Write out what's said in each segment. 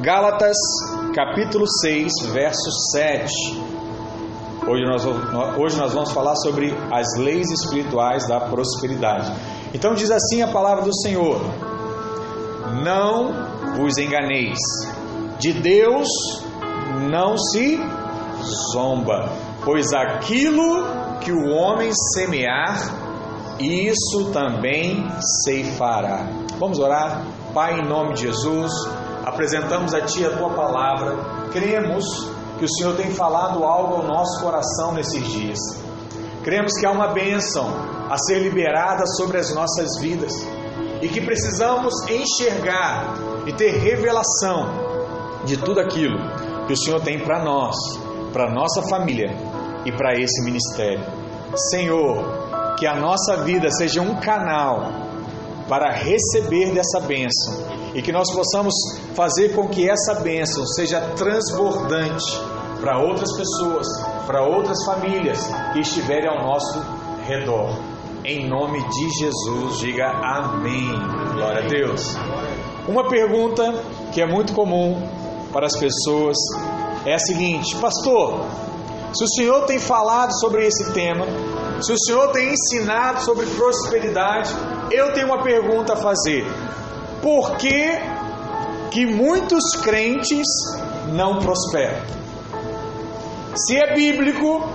Gálatas, capítulo 6, verso 7. Hoje nós, hoje nós vamos falar sobre as leis espirituais da prosperidade. Então diz assim a palavra do Senhor: Não vos enganeis, de Deus não se zomba, pois aquilo que o homem semear, isso também ceifará. Vamos orar? Pai, em nome de Jesus, apresentamos a Ti a Tua palavra, cremos que o Senhor tem falado algo ao nosso coração nesses dias. Cremos que há uma bênção a ser liberada sobre as nossas vidas e que precisamos enxergar e ter revelação de tudo aquilo que o Senhor tem para nós, para nossa família e para esse ministério. Senhor, que a nossa vida seja um canal para receber dessa bênção e que nós possamos fazer com que essa bênção seja transbordante para outras pessoas, para outras famílias que estiverem ao nosso redor. Em nome de Jesus, diga amém. Glória a Deus. Uma pergunta que é muito comum para as pessoas é a seguinte: Pastor, se o Senhor tem falado sobre esse tema, se o Senhor tem ensinado sobre prosperidade, eu tenho uma pergunta a fazer. Por que, que muitos crentes não prosperam? Se é bíblico,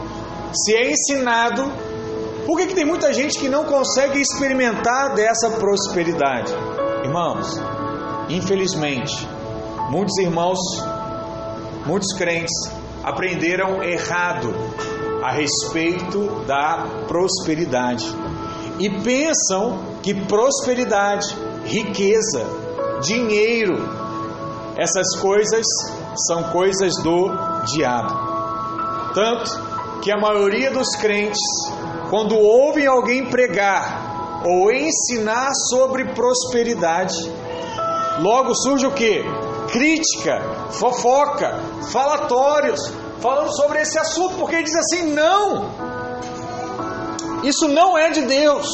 se é ensinado, por que, que tem muita gente que não consegue experimentar dessa prosperidade? Irmãos, infelizmente, muitos irmãos, muitos crentes aprenderam errado a respeito da prosperidade e pensam que prosperidade, riqueza, dinheiro, essas coisas são coisas do diabo. Tanto que a maioria dos crentes, quando ouvem alguém pregar ou ensinar sobre prosperidade, logo surge o que? Crítica, fofoca, falatórios, falando sobre esse assunto, porque ele diz assim: não, isso não é de Deus.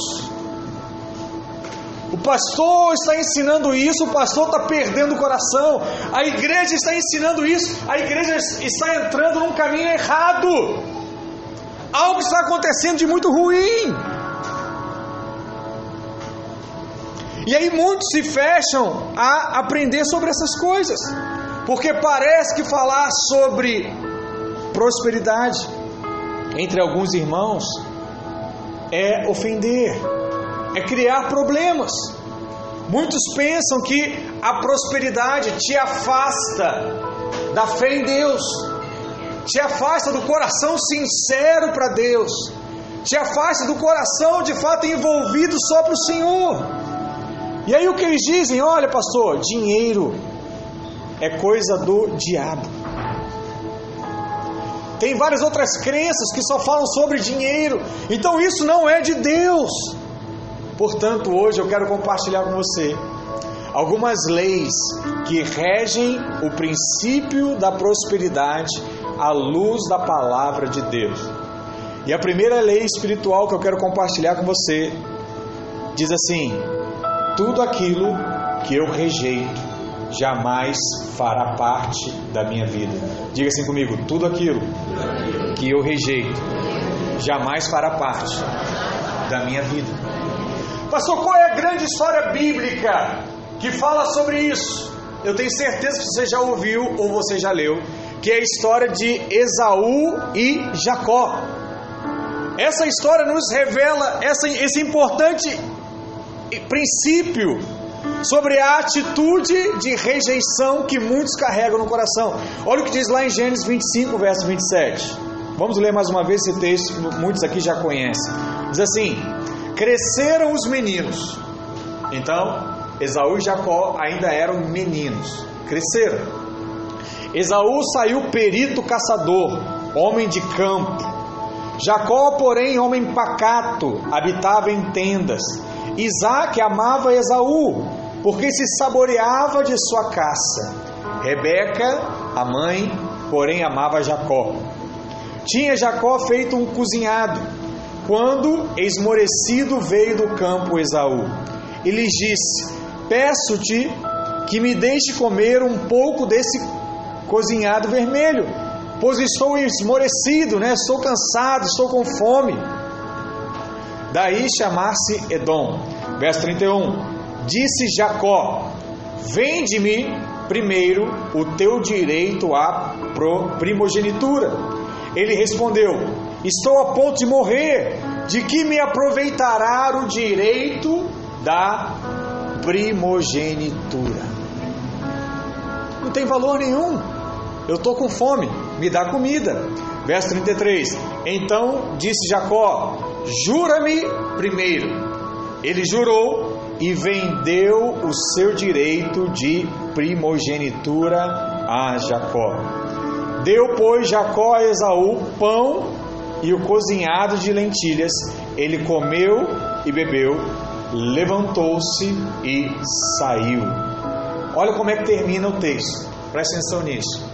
O pastor está ensinando isso, o pastor está perdendo o coração, a igreja está ensinando isso, a igreja está entrando num caminho errado. Algo está acontecendo de muito ruim. E aí muitos se fecham a aprender sobre essas coisas, porque parece que falar sobre prosperidade entre alguns irmãos é ofender, é criar problemas. Muitos pensam que a prosperidade te afasta da fé em Deus, te afasta do coração sincero para Deus, te afasta do coração de fato envolvido só para o Senhor. E aí o que eles dizem? Olha, pastor, dinheiro é coisa do diabo. Tem várias outras crenças que só falam sobre dinheiro. Então isso não é de Deus. Portanto, hoje eu quero compartilhar com você algumas leis que regem o princípio da prosperidade à luz da palavra de Deus. E a primeira lei espiritual que eu quero compartilhar com você diz assim: tudo aquilo que eu rejeito jamais fará parte da minha vida. Diga assim comigo: tudo aquilo que eu rejeito jamais fará parte da minha vida. Pastor, qual é a grande história bíblica que fala sobre isso? Eu tenho certeza que você já ouviu ou você já leu, que é a história de Esaú e Jacó. Essa história nos revela essa, esse importante princípio sobre a atitude de rejeição que muitos carregam no coração. Olha o que diz lá em Gênesis 25, verso 27. Vamos ler mais uma vez esse texto que muitos aqui já conhecem. Diz assim: Cresceram os meninos. Então, Esaú e Jacó ainda eram meninos. Cresceram. Esaú saiu perito caçador, homem de campo. Jacó, porém, homem pacato, habitava em tendas. Isaac amava Esaú, porque se saboreava de sua caça. Rebeca, a mãe, porém amava Jacó. Tinha Jacó feito um cozinhado, quando, esmorecido, veio do campo Esaú. E lhes disse: Peço-te que me deixe comer um pouco desse cozinhado vermelho, pois estou esmorecido, né? Estou cansado, estou com fome. Daí chamar-se Edom. Verso 31. Disse Jacó: Vende-me primeiro o teu direito à primogenitura. Ele respondeu: Estou a ponto de morrer, de que me aproveitará o direito da primogenitura? Não tem valor nenhum. Eu estou com fome, me dá comida. Verso 33: Então disse Jacó: Jura-me primeiro. Ele jurou e vendeu o seu direito de primogenitura a Jacó. Deu, pois, Jacó a Esaú pão e o cozinhado de lentilhas. Ele comeu e bebeu, levantou-se e saiu. Olha como é que termina o texto, presta atenção nisso.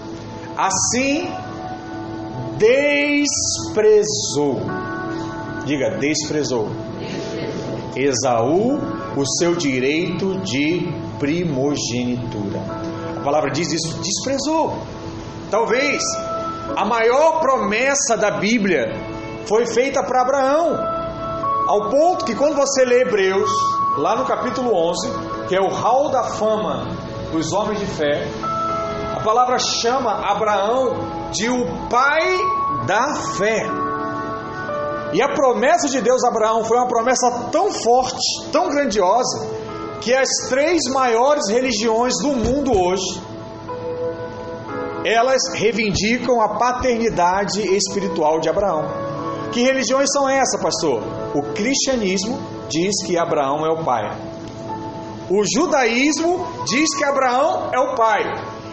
Assim desprezou, diga, desprezou, Esaú o seu direito de primogenitura. A palavra diz isso, desprezou. Talvez a maior promessa da Bíblia foi feita para Abraão, ao ponto que quando você lê Hebreus, lá no capítulo 11, que é o hall da fama dos homens de fé, a palavra chama Abraão de o pai da fé. E a promessa de Deus a Abraão foi uma promessa tão forte, tão grandiosa, que as três maiores religiões do mundo hoje elas reivindicam a paternidade espiritual de Abraão. Que religiões são essas, pastor? O cristianismo diz que Abraão é o pai. O judaísmo diz que Abraão é o pai.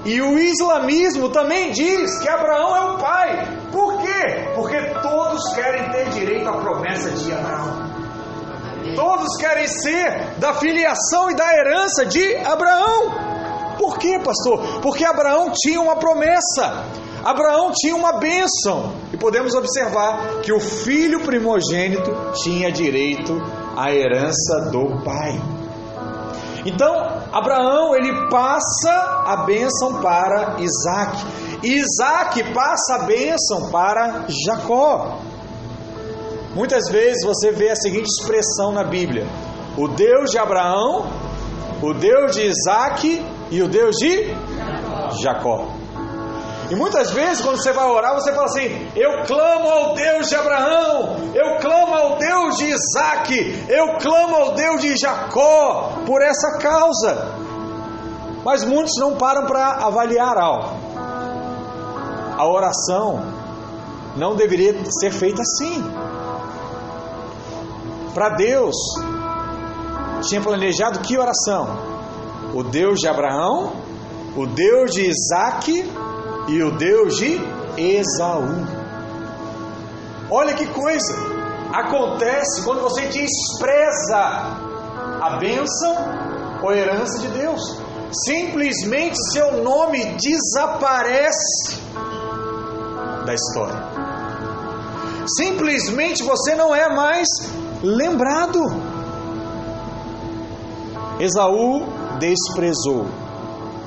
E o islamismo também diz que Abraão é o pai. Todos querem ter direito à promessa de Abraão. Todos querem ser da filiação e da herança de Abraão. Por quê, pastor? Porque Abraão tinha uma promessa. Abraão tinha uma bênção. E podemos observar que o filho primogênito tinha direito à herança do pai. Então, Abraão ele passa a bênção para Isaac. E Isaac passa a bênção para Jacó. Muitas vezes você vê a seguinte expressão na Bíblia: o Deus de Abraão, o Deus de Isaac e o Deus de Jacó. E muitas vezes, quando você vai orar, você fala assim: Eu clamo ao Deus de Abraão, eu clamo ao Deus de Isaac, eu clamo ao Deus de Jacó por essa causa. Mas muitos não param para avaliar algo. A oração não deveria ser feita assim. Para Deus, tinha planejado que oração? o Deus de Abraão, o Deus de Isaac e o Deus de Esaú. Olha que coisa acontece quando você despreza a bênção ou herança de Deus. Simplesmente seu nome desaparece da história. Simplesmente você não é mais lembrado. Esaú desprezou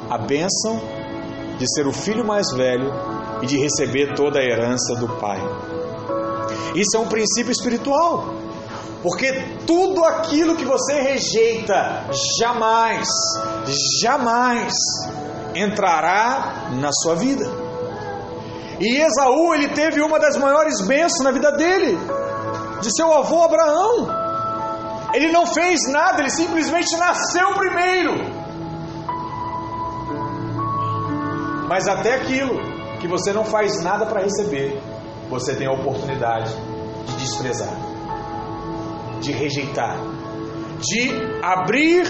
a bênção de ser o filho mais velho e de receber toda a herança do pai. Isso é um princípio espiritual, porque tudo aquilo que você rejeita jamais, jamais entrará na sua vida. E Esaú, ele teve uma das maiores bênçãos na vida dele, de seu avô Abraão. Ele não fez nada, ele simplesmente nasceu primeiro. Mas até aquilo que você não faz nada para receber, você tem a oportunidade de desprezar, de rejeitar, de abrir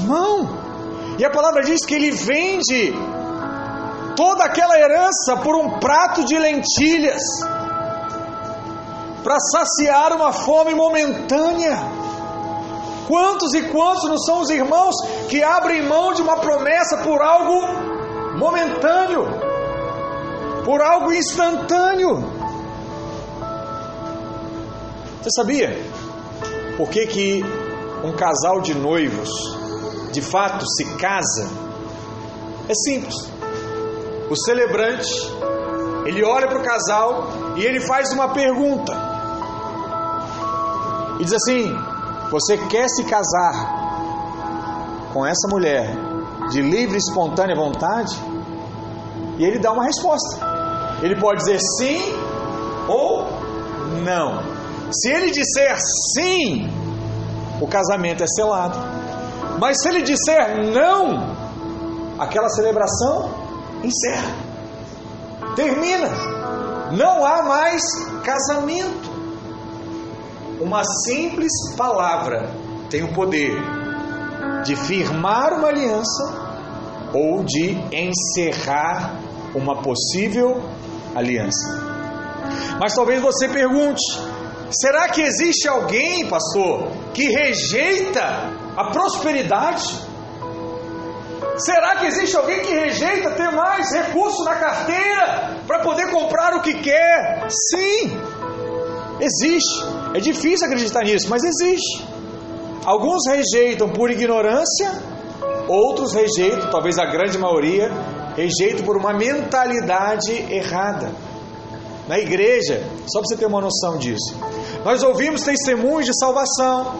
mão. E a palavra diz que ele vende toda aquela herança por um prato de lentilhas para saciar uma fome momentânea. Quantos e quantos não são os irmãos que abrem mão de uma promessa por algo momentâneo, por algo instantâneo? Você sabia por que, que um casal de noivos de fato se casa É simples. O celebrante, ele olha para o casal e ele faz uma pergunta. E diz assim: Você quer se casar com essa mulher de livre e espontânea vontade? E ele dá uma resposta. Ele pode dizer sim ou não. Se ele disser sim, o casamento é selado. Mas se ele disser não, aquela celebração encerra, termina. Não há mais casamento. Uma simples palavra tem o poder de firmar uma aliança ou de encerrar uma possível aliança. Mas talvez você pergunte: será que existe alguém, pastor, que rejeita a prosperidade? Será que existe alguém que rejeita ter mais recurso na carteira para poder comprar o que quer? Sim, existe. É difícil acreditar nisso, mas existe. Alguns rejeitam por ignorância, outros rejeitam, talvez a grande maioria, rejeitam por uma mentalidade errada. Na igreja, só para você ter uma noção disso, nós ouvimos testemunhos de salvação,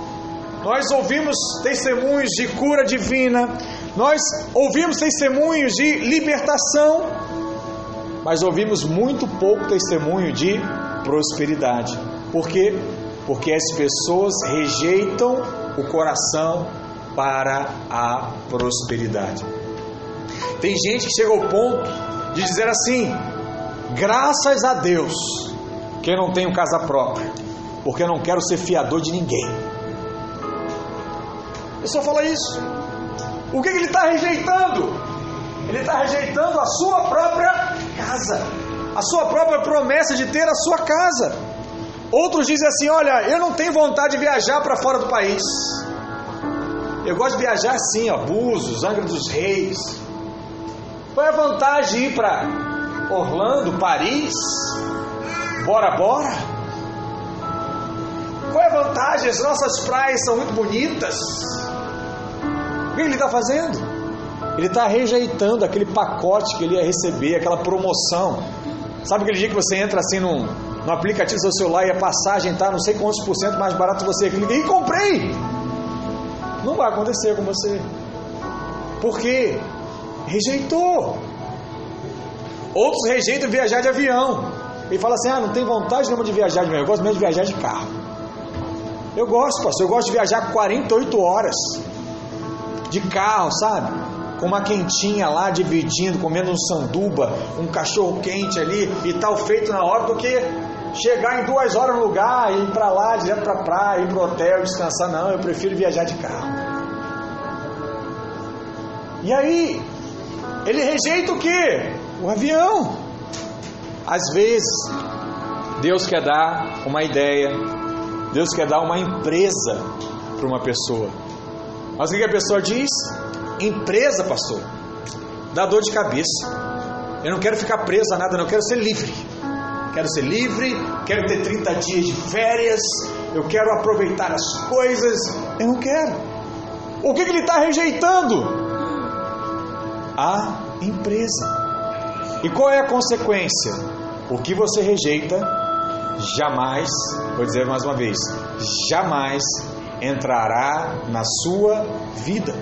nós ouvimos testemunhos de cura divina, nós ouvimos testemunhos de libertação, mas ouvimos muito pouco testemunho de prosperidade. Por quê? Porque as pessoas rejeitam o coração para a prosperidade. Tem gente que chega ao ponto de dizer assim: graças a Deus que eu não tenho casa própria, porque eu não quero ser fiador de ninguém. A pessoa fala isso. O que, que ele está rejeitando? Ele está rejeitando a sua própria casa, a sua própria promessa de ter a sua casa. Outros dizem assim: Olha, eu não tenho vontade de viajar para fora do país. Eu gosto de viajar assim, ó, Búzios, Angra dos Reis. Qual é a vantagem de ir para Orlando, Paris? Bora, bora? Qual é a vantagem? As nossas praias são muito bonitas. O que ele está fazendo? Ele está rejeitando aquele pacote que ele ia receber, aquela promoção. Sabe aquele dia que você entra assim num, no aplicativo do seu celular e a passagem está não sei quantos por cento mais barato você clica e comprei? Não vai acontecer com você. Por quê? Rejeitou. Outros rejeitam viajar de avião. Ele fala assim: ah, não tem vontade nenhuma de viajar de avião, eu gosto mesmo de viajar de carro. Eu gosto, pastor, eu gosto de viajar 48 horas de carro, sabe? Com uma quentinha lá, dividindo, comendo um sanduba, um cachorro quente ali e tal, feito na hora, do que chegar em duas horas no lugar, ir para lá, direto para praia, ir para hotel, descansar. Não, eu prefiro viajar de carro. E aí, ele rejeita o que? O avião. Às vezes, Deus quer dar uma ideia, Deus quer dar uma empresa para uma pessoa. Mas o que a pessoa diz? Empresa, pastor, dá dor de cabeça. Eu não quero ficar preso a nada, não, quero ser livre. Quero ser livre, quero ter 30 dias de férias, eu quero aproveitar as coisas. Eu não quero. O que, que ele está rejeitando? A empresa. E qual é a consequência? O que você rejeita, jamais, vou dizer mais uma vez, jamais entrará na sua vida.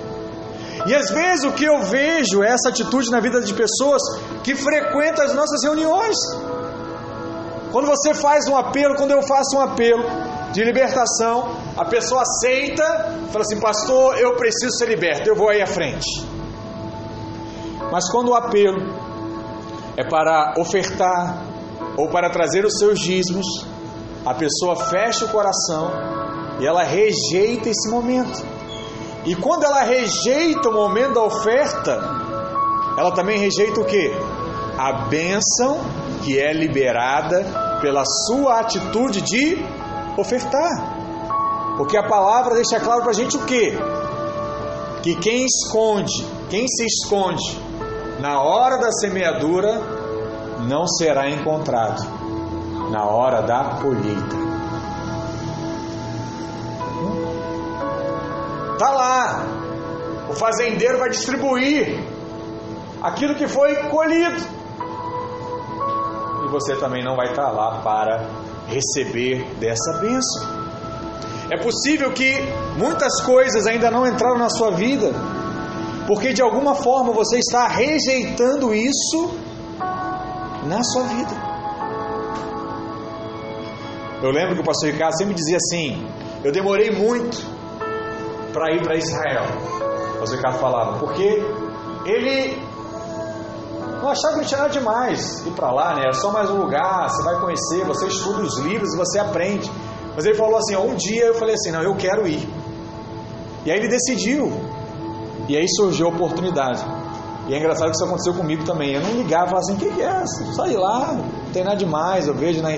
E às vezes o que eu vejo é essa atitude na vida de pessoas que frequentam as nossas reuniões. Quando você faz um apelo, quando eu faço um apelo de libertação, a pessoa aceita, fala assim: Pastor, eu preciso ser liberto, eu vou aí à frente. Mas quando o apelo é para ofertar ou para trazer os seus dízimos, a pessoa fecha o coração e ela rejeita esse momento. E quando ela rejeita o momento da oferta, ela também rejeita o que? A bênção que é liberada pela sua atitude de ofertar. Porque a palavra deixa claro para a gente o que? Que quem esconde, quem se esconde na hora da semeadura, não será encontrado na hora da colheita. Tá lá. O fazendeiro vai distribuir aquilo que foi colhido. E você também não vai estar lá para receber dessa bênção. É possível que muitas coisas ainda não entraram na sua vida, porque de alguma forma você está rejeitando isso na sua vida. Eu lembro que o pastor Ricardo sempre dizia assim: Eu demorei muito para ir para Israel. Ricardo falava, porque ele não achava que não tinha nada demais ir para lá, né? Era só mais um lugar, você vai conhecer, você estuda os livros e você aprende. Mas ele falou assim: um dia eu falei assim, não, eu quero ir. E aí ele decidiu. E aí surgiu a oportunidade. E é engraçado que isso aconteceu comigo também. Eu não ligava, falava assim: o que, é? Sai lá, não tem nada demais. Eu vejo na,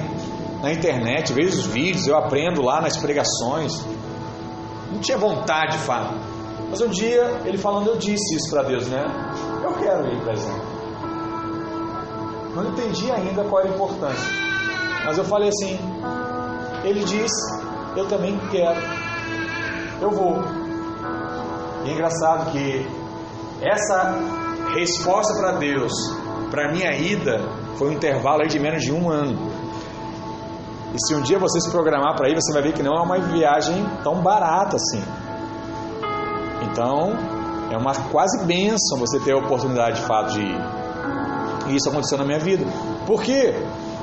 na internet, vejo os vídeos, eu aprendo lá nas pregações. Não tinha vontade de falar. Mas um dia, ele falando, eu disse isso para Deus, né? Eu quero ir para Israel. Não entendi ainda qual era a importância. Mas eu falei assim, ele diz: Eu também quero, eu vou. E é engraçado que essa resposta para Deus, para minha ida, foi um intervalo de menos de um ano. E se um dia você se programar para ir, você vai ver que não é uma viagem tão barata assim. Então, é uma quase bênção você ter a oportunidade de fato de ir. E isso aconteceu na minha vida. Por quê?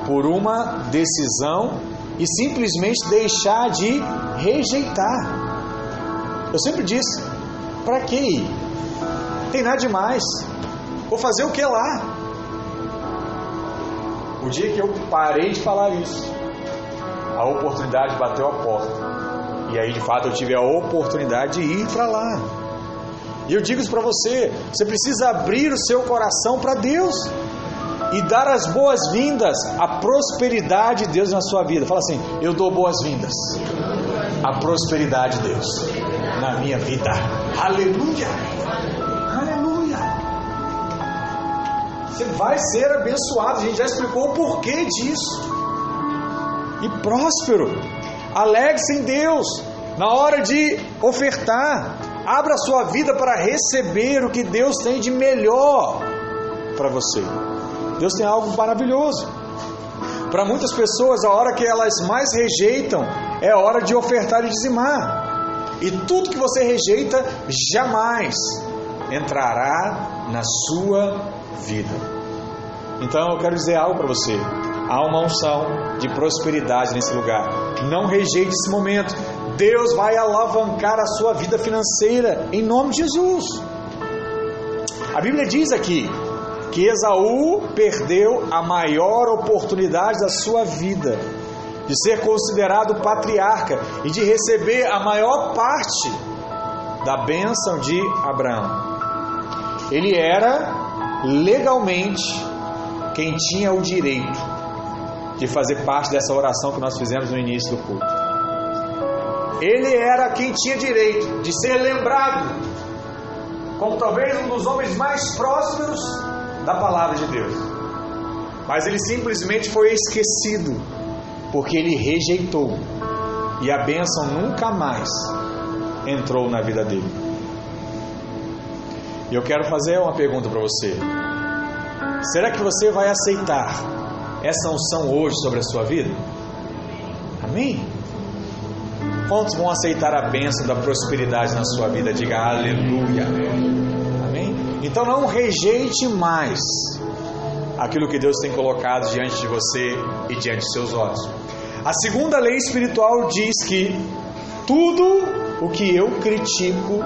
Por uma decisão e simplesmente deixar de rejeitar. Eu sempre disse: para que ir? Tem nada demais. Vou fazer o que lá? O dia que eu parei de falar isso, a oportunidade bateu a porta. E aí, de fato, eu tive a oportunidade de ir para lá. E eu digo isso para você: você precisa abrir o seu coração para Deus e dar as boas-vindas à prosperidade de Deus na sua vida. Fala assim: Eu dou boas-vindas à prosperidade de Deus na minha vida. Aleluia! Aleluia! Você vai ser abençoado. A gente já explicou o porquê disso. E próspero. Alegre-se em Deus na hora de ofertar. Abra a sua vida para receber o que Deus tem de melhor para você. Deus tem algo maravilhoso. Para muitas pessoas, a hora que elas mais rejeitam é a hora de ofertar e dizimar. E tudo que você rejeita jamais entrará na sua vida. Então eu quero dizer algo para você. Há uma unção de prosperidade nesse lugar. Não rejeite esse momento. Deus vai alavancar a sua vida financeira em nome de Jesus. A Bíblia diz aqui que Esaú perdeu a maior oportunidade da sua vida de ser considerado patriarca e de receber a maior parte da bênção de Abraão. Ele era legalmente quem tinha o direito de fazer parte dessa oração que nós fizemos no início do culto. Ele era quem tinha direito de ser lembrado como talvez um dos homens mais prósperos da palavra de Deus. Mas ele simplesmente foi esquecido, porque ele rejeitou, e a bênção nunca mais entrou na vida dele. E eu quero fazer uma pergunta para você: será que você vai aceitar essa unção hoje sobre a sua vida? Amém? Quantos vão aceitar a bênção da prosperidade na sua vida? Diga aleluia. Então não rejeite mais aquilo que Deus tem colocado diante de você e diante de seus olhos. A segunda lei espiritual diz que tudo o que eu critico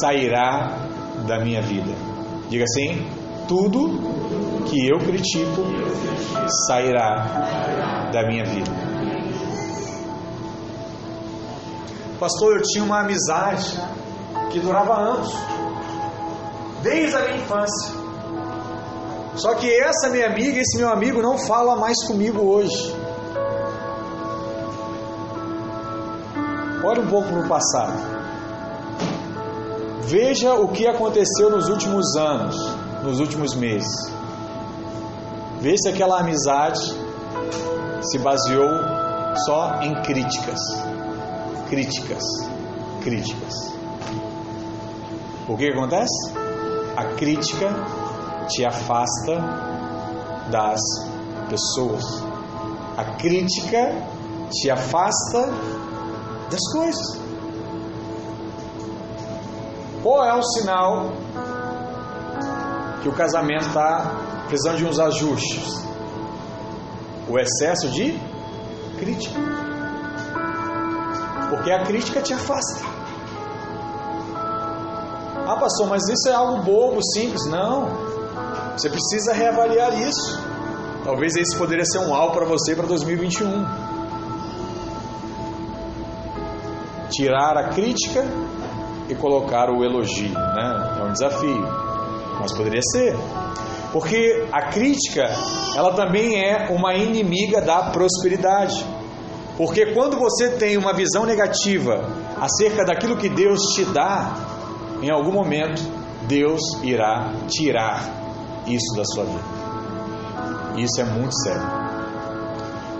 sairá da minha vida. Diga assim: tudo que eu critico sairá da minha vida. Pastor, eu tinha uma amizade que durava anos desde a minha infância. Só que essa minha amiga, esse meu amigo não fala mais comigo hoje. Olhe um pouco para o passado. Veja o que aconteceu nos últimos anos, nos últimos meses. Veja se aquela amizade se baseou só em críticas. Críticas. Críticas. O que acontece? a crítica te afasta das pessoas. A crítica te afasta das coisas. Qual é o sinal que o casamento está precisando de uns ajustes? O excesso de crítica. Porque a crítica te afasta. Ah, pastor, mas isso é algo bobo, simples. Não. Você precisa reavaliar isso. Talvez esse poderia ser um alvo para você para 2021. Tirar a crítica e colocar o elogio, né? É um desafio, mas poderia ser. Porque a crítica, ela também é uma inimiga da prosperidade. Porque quando você tem uma visão negativa acerca daquilo que Deus te dá, em algum momento Deus irá tirar isso da sua vida. Isso é muito sério.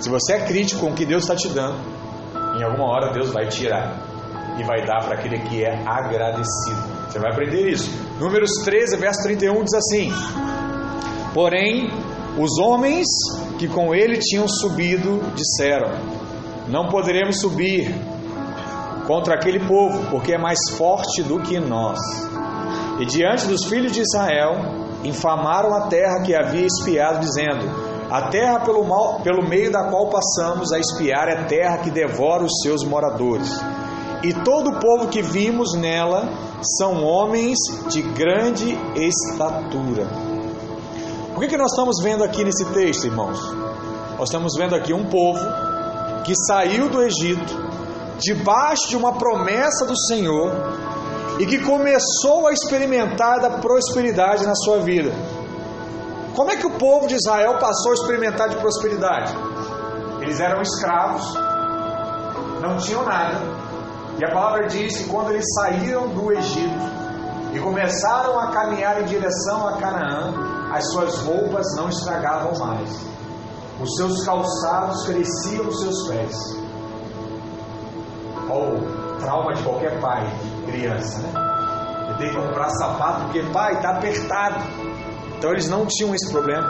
Se você é crítico com o que Deus está te dando, em alguma hora Deus vai tirar e vai dar para aquele que é agradecido. Você vai aprender isso. Números 13, verso 31 diz assim: Porém, os homens que com ele tinham subido disseram: Não poderemos subir contra aquele povo, porque é mais forte do que nós. E diante dos filhos de Israel, infamaram a terra que havia espiado, dizendo: A terra pelo, mal, pelo meio da qual passamos a espiar é terra que devora os seus moradores. E todo o povo que vimos nela são homens de grande estatura. O que, que nós estamos vendo aqui nesse texto, irmãos? Nós estamos vendo aqui um povo que saiu do Egito debaixo de uma promessa do Senhor e que começou a experimentar da prosperidade na sua vida. Como é que o povo de Israel passou a experimentar de prosperidade? Eles eram escravos, não tinham nada, e a palavra diz que quando eles saíram do Egito e começaram a caminhar em direção a Canaã, as suas roupas não estragavam mais, os seus calçados cresciam nos seus pés. Olha o trauma de qualquer pai, criança, né? Ele tem que comprar sapato porque, pai, está apertado. Então eles não tinham esse problema.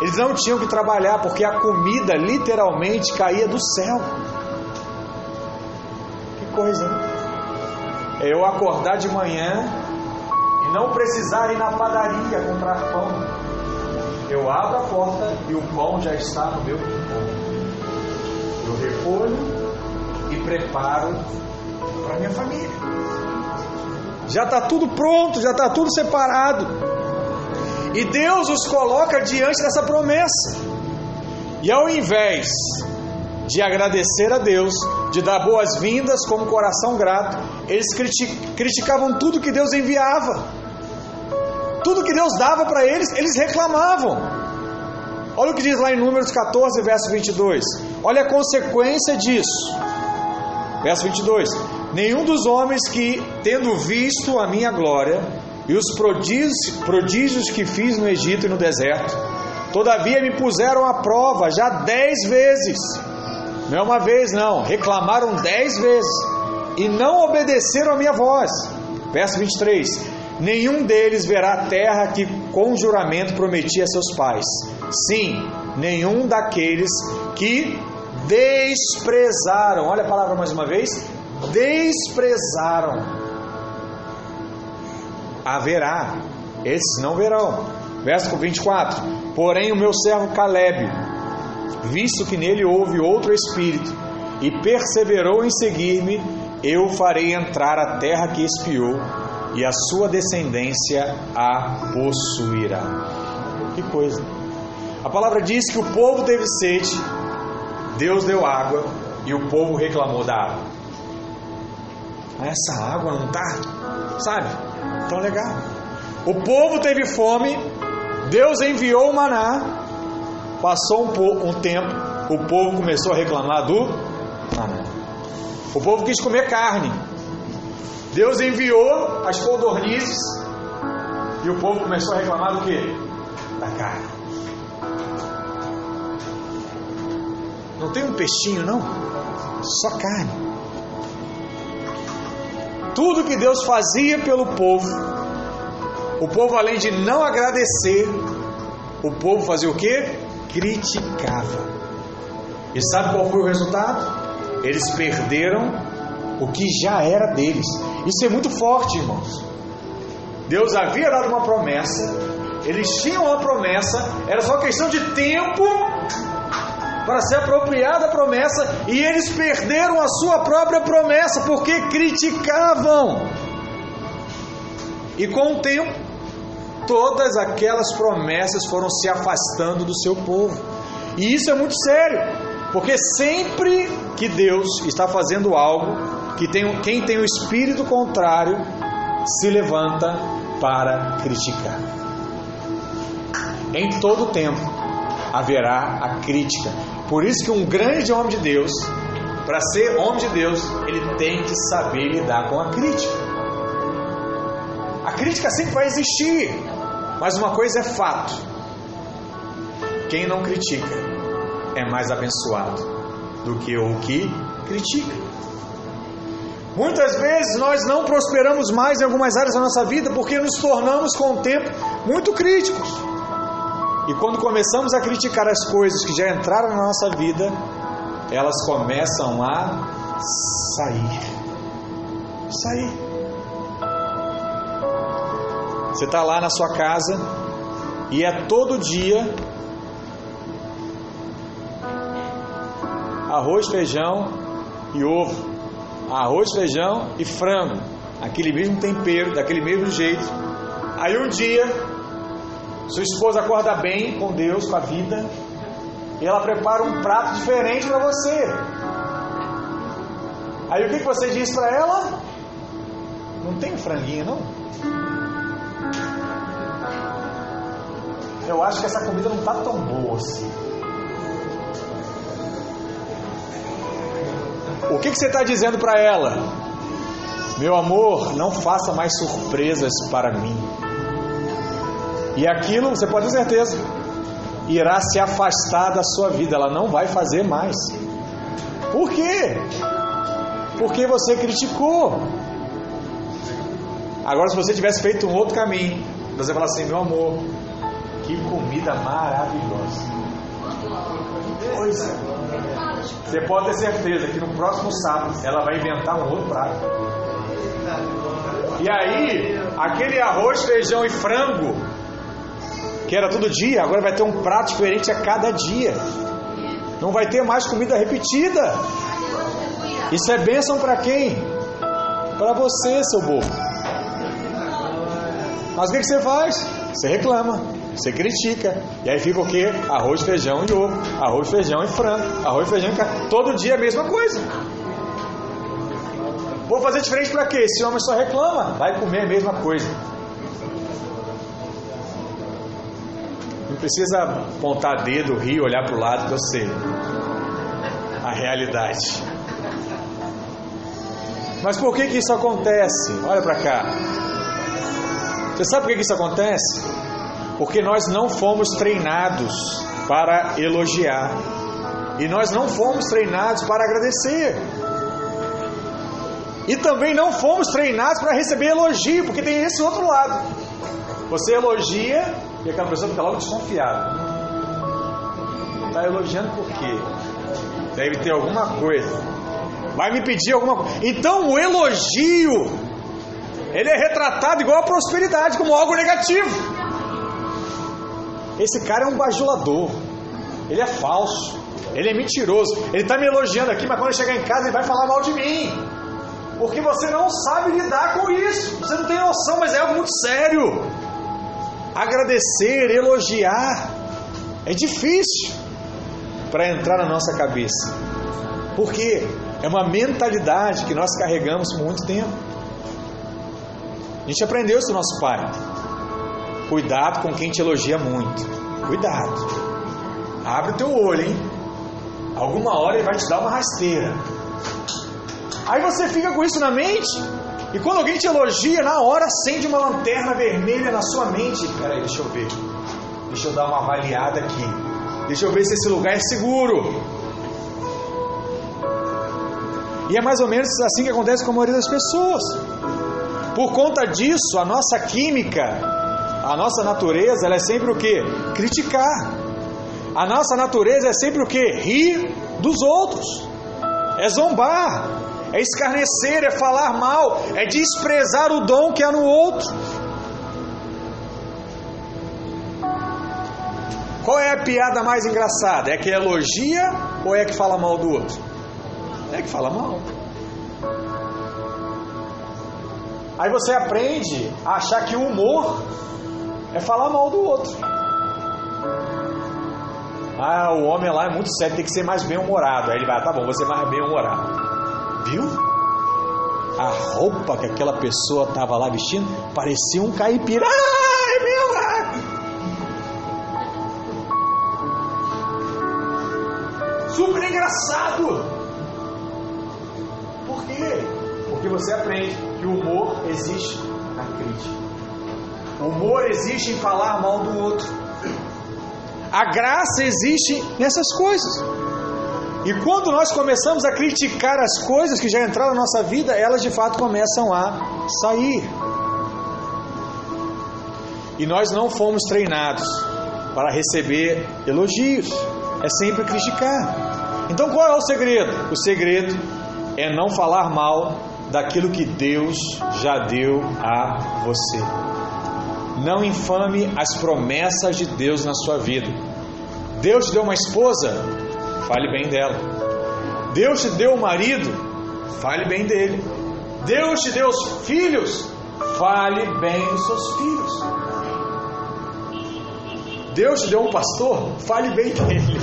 Eles não tinham que trabalhar porque a comida literalmente caía do céu. Que coisa, né? É eu acordar de manhã não precisar ir na padaria comprar pão. Eu abro a porta e o pão já está no meu quintal. Eu recolho e preparo para minha família. Já está tudo pronto, já está tudo separado. E Deus os coloca diante dessa promessa. E ao invés de agradecer a Deus, de dar boas-vindas com um coração grato, eles criticavam tudo que Deus enviava. Tudo que Deus dava para eles, eles reclamavam. Olha o que diz lá em Números 14, verso 22. Olha a consequência disso. Verso 22: Nenhum dos homens que, tendo visto a minha glória e os prodígios, prodígios que fiz no Egito e no deserto, todavia me puseram à prova já dez vezes. Não é uma vez, não, reclamaram dez vezes e não obedeceram a minha voz. Verso 23: Nenhum deles verá a terra que com juramento prometi a seus pais. Sim, nenhum daqueles que desprezaram. Olha a palavra mais uma vez: desprezaram. Haverá, esses não verão. Verso 24: Porém, o meu servo Caleb, visto que nele houve outro espírito, e perseverou em seguir-me, eu farei entrar a terra que espiou, e a sua descendência a possuirá. Que coisa! A palavra diz que o povo teve sede, Deus deu água e o povo reclamou da água. Essa água não tá, sabe? Tão legal. O povo teve fome, Deus enviou o maná. Passou um, um tempo, o povo começou a reclamar do maná. O povo quis comer carne. Deus enviou as codornizes e o povo começou a reclamar do que? Da carne. Não tem um peixinho, não? Só carne. Tudo que Deus fazia pelo povo, o povo além de não agradecer, o povo fazia o que? Criticava. E sabe qual foi o resultado? Eles perderam o que já era deles. Isso é muito forte, irmãos. Deus havia dado uma promessa, eles tinham uma promessa, era só questão de tempo para se apropriar da promessa e eles perderam a sua própria promessa porque criticavam. E com o tempo, todas aquelas promessas foram se afastando do seu povo. E isso é muito sério, porque sempre que Deus está fazendo algo, que tem, quem tem o espírito contrário se levanta para criticar. Em todo tempo haverá a crítica. Por isso que um grande homem de Deus, para ser homem de Deus, ele tem que saber lidar com a crítica. A crítica sempre vai existir, mas uma coisa é fato: quem não critica é mais abençoado do que o que critica. Muitas vezes nós não prosperamos mais em algumas áreas da nossa vida porque nos tornamos com o tempo muito críticos. E quando começamos a criticar as coisas que já entraram na nossa vida, elas começam a sair. Sair. Você está lá na sua casa e é todo dia arroz, feijão e ovo, arroz, feijão e frango, aquele mesmo tempero, daquele mesmo jeito. Aí um dia, sua esposa acorda bem com Deus, com a vida, e ela prepara um prato diferente para você. Aí o que, que você diz para ela? Não tem franguinho, não? Eu acho que essa comida não está tão boa assim. O que, que você está dizendo para ela? Meu amor, não faça mais surpresas para mim. E aquilo, você pode ter certeza, irá se afastar da sua vida, ela não vai fazer mais. Por quê? Porque você criticou. Agora, se você tivesse feito um outro caminho, você fala assim: meu amor, que comida maravilhosa. Pois é. Você pode ter certeza que no próximo sábado ela vai inventar um outro prato. E aí, aquele arroz, feijão e frango, que era todo dia, agora vai ter um prato diferente a cada dia. Não vai ter mais comida repetida. Isso é bênção para quem? Para você, seu bobo. Mas o que, que você faz? Você reclama. Você critica. E aí fica o quê? Arroz, feijão e ovo. Arroz, feijão e frango. Arroz, feijão e carne. Todo dia a mesma coisa. Vou fazer diferente para quê? Esse homem só reclama. Vai comer a mesma coisa. Não precisa apontar dedo, rir, olhar para o lado que eu sei. A realidade. Mas por que que isso acontece? Olha para cá. Você sabe por que, que isso acontece? Porque nós não fomos treinados para elogiar. E nós não fomos treinados para agradecer. E também não fomos treinados para receber elogio, porque tem esse outro lado. Você elogia e aquela pessoa fica logo desconfiada. Está elogiando por quê? Deve ter alguma coisa. Vai me pedir alguma coisa. Então o elogio, ele é retratado igual a prosperidade, como algo negativo. Esse cara é um bajulador. Ele é falso. Ele é mentiroso. Ele está me elogiando aqui, mas quando eu chegar em casa ele vai falar mal de mim. Porque você não sabe lidar com isso. Você não tem noção, mas é algo muito sério. Agradecer, elogiar, é difícil para entrar na nossa cabeça. Porque é uma mentalidade que nós carregamos por muito tempo. A gente aprendeu isso do nosso pai. Cuidado com quem te elogia muito. Cuidado. Abre o teu olho, hein? Alguma hora ele vai te dar uma rasteira. Aí você fica com isso na mente. E quando alguém te elogia, na hora acende uma lanterna vermelha na sua mente. Peraí, deixa eu ver. Deixa eu dar uma avaliada aqui. Deixa eu ver se esse lugar é seguro. E é mais ou menos assim que acontece com a maioria das pessoas. Por conta disso, a nossa química A nossa natureza é sempre o que? Criticar. A nossa natureza é sempre o que? Rir dos outros. É zombar. É escarnecer, é falar mal, é desprezar o dom que há no outro. Qual é a piada mais engraçada? É que elogia ou é que fala mal do outro? É que fala mal. Aí você aprende a achar que o humor é falar mal do outro. Ah, o homem lá é muito sério, tem que ser mais bem-humorado. Aí ele vai, tá bom, você mais bem-humorado. Viu? A roupa que aquela pessoa estava lá vestindo parecia um caipira. Ah, meu! super engraçado. Por quê? Porque você aprende que o humor existe. O humor existe em falar mal do outro. A graça existe nessas coisas. E quando nós começamos a criticar as coisas que já entraram na nossa vida, elas de fato começam a sair. E nós não fomos treinados para receber elogios é sempre criticar. Então qual é o segredo? O segredo é não falar mal daquilo que Deus já deu a você. Não infame as promessas de Deus na sua vida. Deus te deu uma esposa, fale bem dela. Deus te deu um marido, fale bem dele. Deus te deu filhos, fale bem dos seus filhos. Deus te deu um pastor, fale bem dele.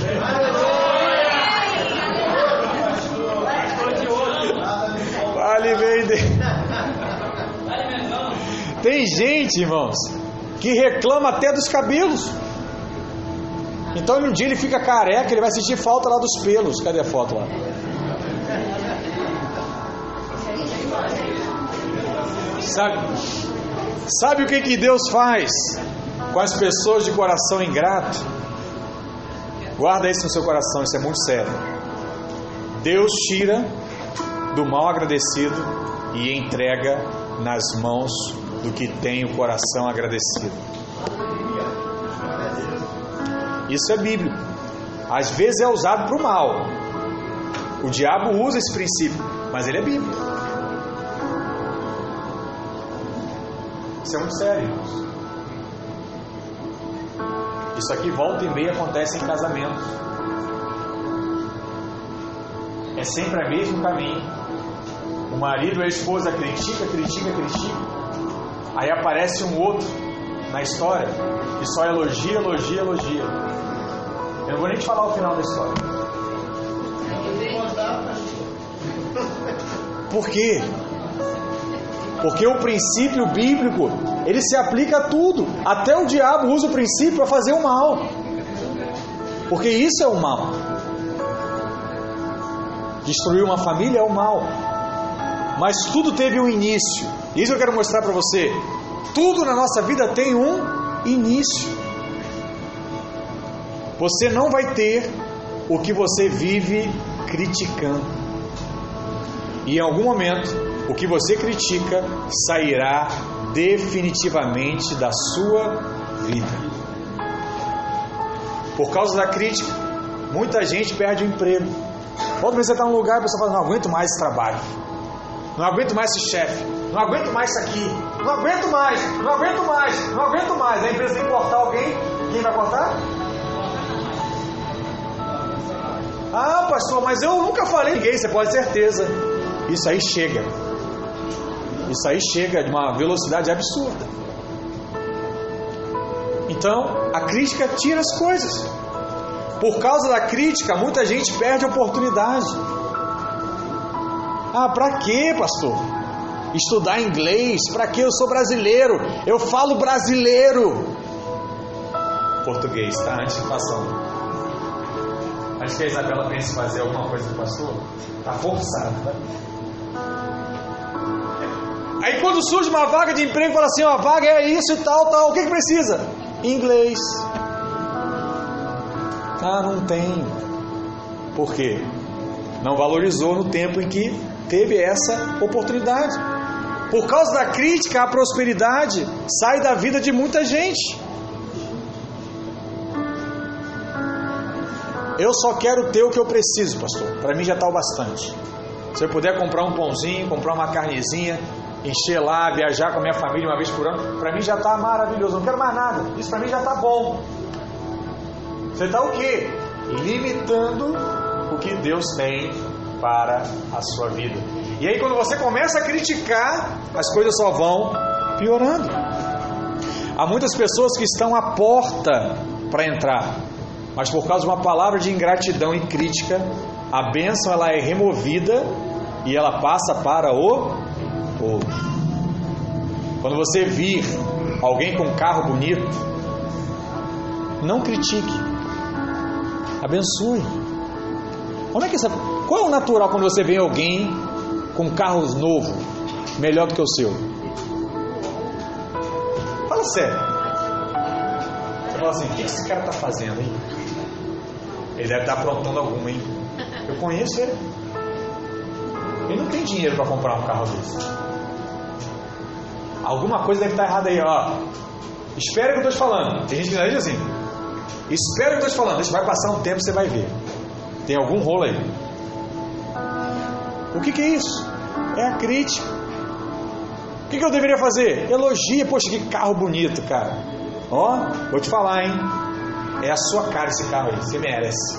Fale bem dele. Tem gente, irmãos, que reclama até dos cabelos. Então um dia ele fica careca, ele vai sentir falta lá dos pelos. Cadê a foto lá? Sabe, sabe o que, que Deus faz? com as pessoas de coração ingrato, guarda isso no seu coração, isso é muito sério. Deus tira do mal agradecido e entrega nas mãos do que tem o coração agradecido. Isso é bíblico. Às vezes é usado para o mal. O diabo usa esse princípio, mas ele é bíblico. Isso é muito sério, irmãos. Isso aqui volta e meia acontece em casamentos. É sempre o mesmo caminho. O marido ou a esposa critica, critica, critica. Aí aparece um outro na história que só elogia, elogia, elogia. Eu não vou nem te falar o final da história. Por quê? Porque o princípio bíblico, ele se aplica a tudo. Até o diabo usa o princípio para fazer o mal. Porque isso é o mal. Destruir uma família é o mal. Mas tudo teve um início. Isso eu quero mostrar para você. Tudo na nossa vida tem um início. Você não vai ter o que você vive criticando. E em algum momento o que você critica sairá definitivamente da sua vida. Por causa da crítica, muita gente perde o emprego. Quando você está num lugar, a pessoa fala: Não aguento mais esse trabalho, não aguento mais esse chefe, não aguento mais isso aqui, não aguento mais, não aguento mais, não aguento mais. A empresa tem que cortar alguém, quem vai cortar? Ah, pastor, mas eu nunca falei ninguém, você pode ter certeza. Isso aí chega. Isso aí chega de uma velocidade absurda. Então, a crítica tira as coisas. Por causa da crítica, muita gente perde oportunidade. Ah, para quê, pastor? Estudar inglês? Para quê? Eu sou brasileiro. Eu falo brasileiro. Português, tá? Antecipação. Acho que a Isabela pensa em fazer alguma coisa com o pastor. Tá forçado, tá? Aí quando surge uma vaga de emprego, fala assim, ó, a vaga é isso e tal, tal, o que, que precisa? Inglês. Ah, não tem. Por quê? Não valorizou no tempo em que teve essa oportunidade. Por causa da crítica, a prosperidade sai da vida de muita gente. Eu só quero ter o que eu preciso, pastor. Para mim já está o bastante. Se eu puder comprar um pãozinho, comprar uma carnezinha, encher lá, viajar com a minha família uma vez por ano, para mim já está maravilhoso. Não quero mais nada. Isso para mim já está bom. Você está o quê? Limitando o que Deus tem para a sua vida. E aí quando você começa a criticar, as coisas só vão piorando. Há muitas pessoas que estão à porta para entrar, mas por causa de uma palavra de ingratidão e crítica, a bênção ela é removida e ela passa para o outro. Quando você vir alguém com um carro bonito, não critique, abençoe. Onde é que essa, qual é o natural quando você vê alguém com carros novo, melhor do que o seu? Fala sério. Você fala assim, o que esse cara está fazendo, hein? Ele deve estar tá aprontando alguma, hein? Eu conheço ele. Ele não tem dinheiro para comprar um carro desse. Alguma coisa deve estar tá errada aí, ó. Espera o que eu estou te falando. Tem gente que diz assim. Espera o que eu estou te falando. Deixa, vai passar um tempo você vai ver. Tem algum rolo aí. O que, que é isso? É a crítica. O que, eu deveria fazer? Elogia, poxa, que carro bonito, cara. Ó, vou te falar, hein? É a sua cara esse carro aí, você merece.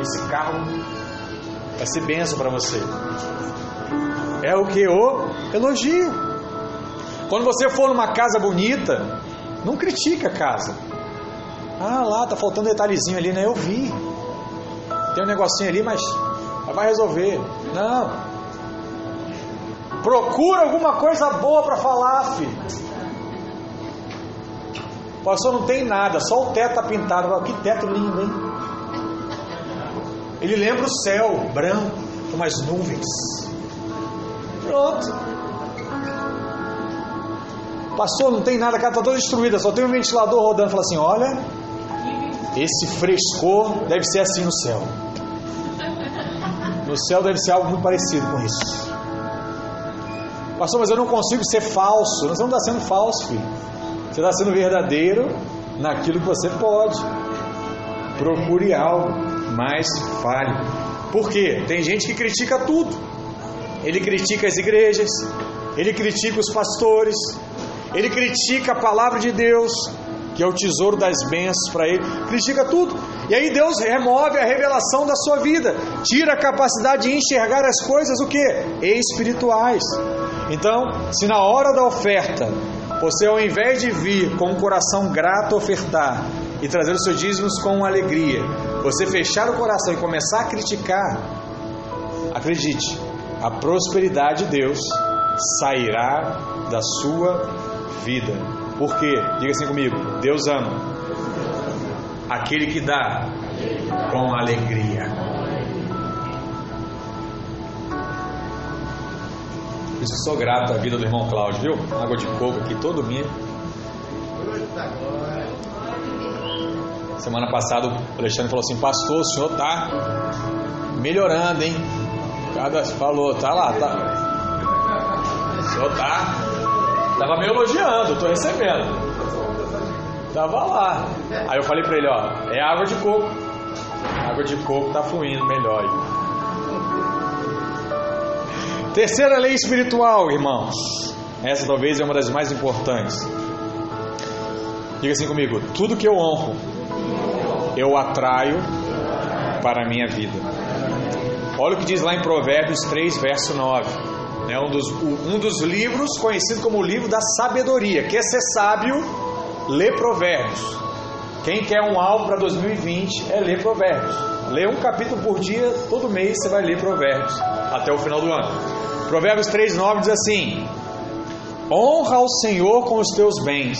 Esse carro vai ser benção para você. É o que? O elogio. Quando você for numa casa bonita, não critica a casa. Ah, lá tá faltando detalhezinho ali, né? Eu vi. Tem um negocinho ali, mas vai resolver. Não. Procura alguma coisa boa para falar, filho. Pastor, não tem nada, só o teto tá pintado. Que teto lindo, hein? Ele lembra o céu branco, com umas nuvens. Pronto. Pastor, não tem nada, a casa está toda destruída, só tem um ventilador rodando. Fala assim: olha, esse frescor deve ser assim no céu. No céu deve ser algo muito parecido com isso. Pastor, mas eu não consigo ser falso. Você não está sendo falso, filho. Você está sendo verdadeiro naquilo que você pode. Procure algo, mas fale. Por quê? Tem gente que critica tudo. Ele critica as igrejas, ele critica os pastores, ele critica a palavra de Deus, que é o tesouro das bênçãos para ele, critica tudo. E aí Deus remove a revelação da sua vida, tira a capacidade de enxergar as coisas o que? Espirituais. Então, se na hora da oferta você, ao invés de vir com um coração grato ofertar e trazer os seus dízimos com alegria, você fechar o coração e começar a criticar, acredite, a prosperidade de Deus sairá da sua vida. Por quê? Diga assim comigo: Deus ama aquele que dá com alegria. Por isso que sou grato à vida do irmão Cláudio, viu? Água de coco aqui todo domingo. Semana passada o Alexandre falou assim, pastor, o senhor tá melhorando, hein? Cada falou, tá lá, tá. O senhor tá. Tava me elogiando, tô recebendo. Tava lá. Aí eu falei pra ele, ó, é água de coco. A água de coco tá fluindo melhor aí. Terceira lei espiritual, irmãos. Essa talvez é uma das mais importantes. Diga assim comigo: tudo que eu honro, eu atraio para a minha vida. Olha o que diz lá em Provérbios 3, verso 9. É um dos, um dos livros conhecido como o livro da sabedoria. Quer ser sábio, lê Provérbios. Quem quer um alvo para 2020 é ler Provérbios. Lê um capítulo por dia, todo mês você vai ler Provérbios, até o final do ano. Provérbios 3,9 diz assim: Honra ao Senhor com os teus bens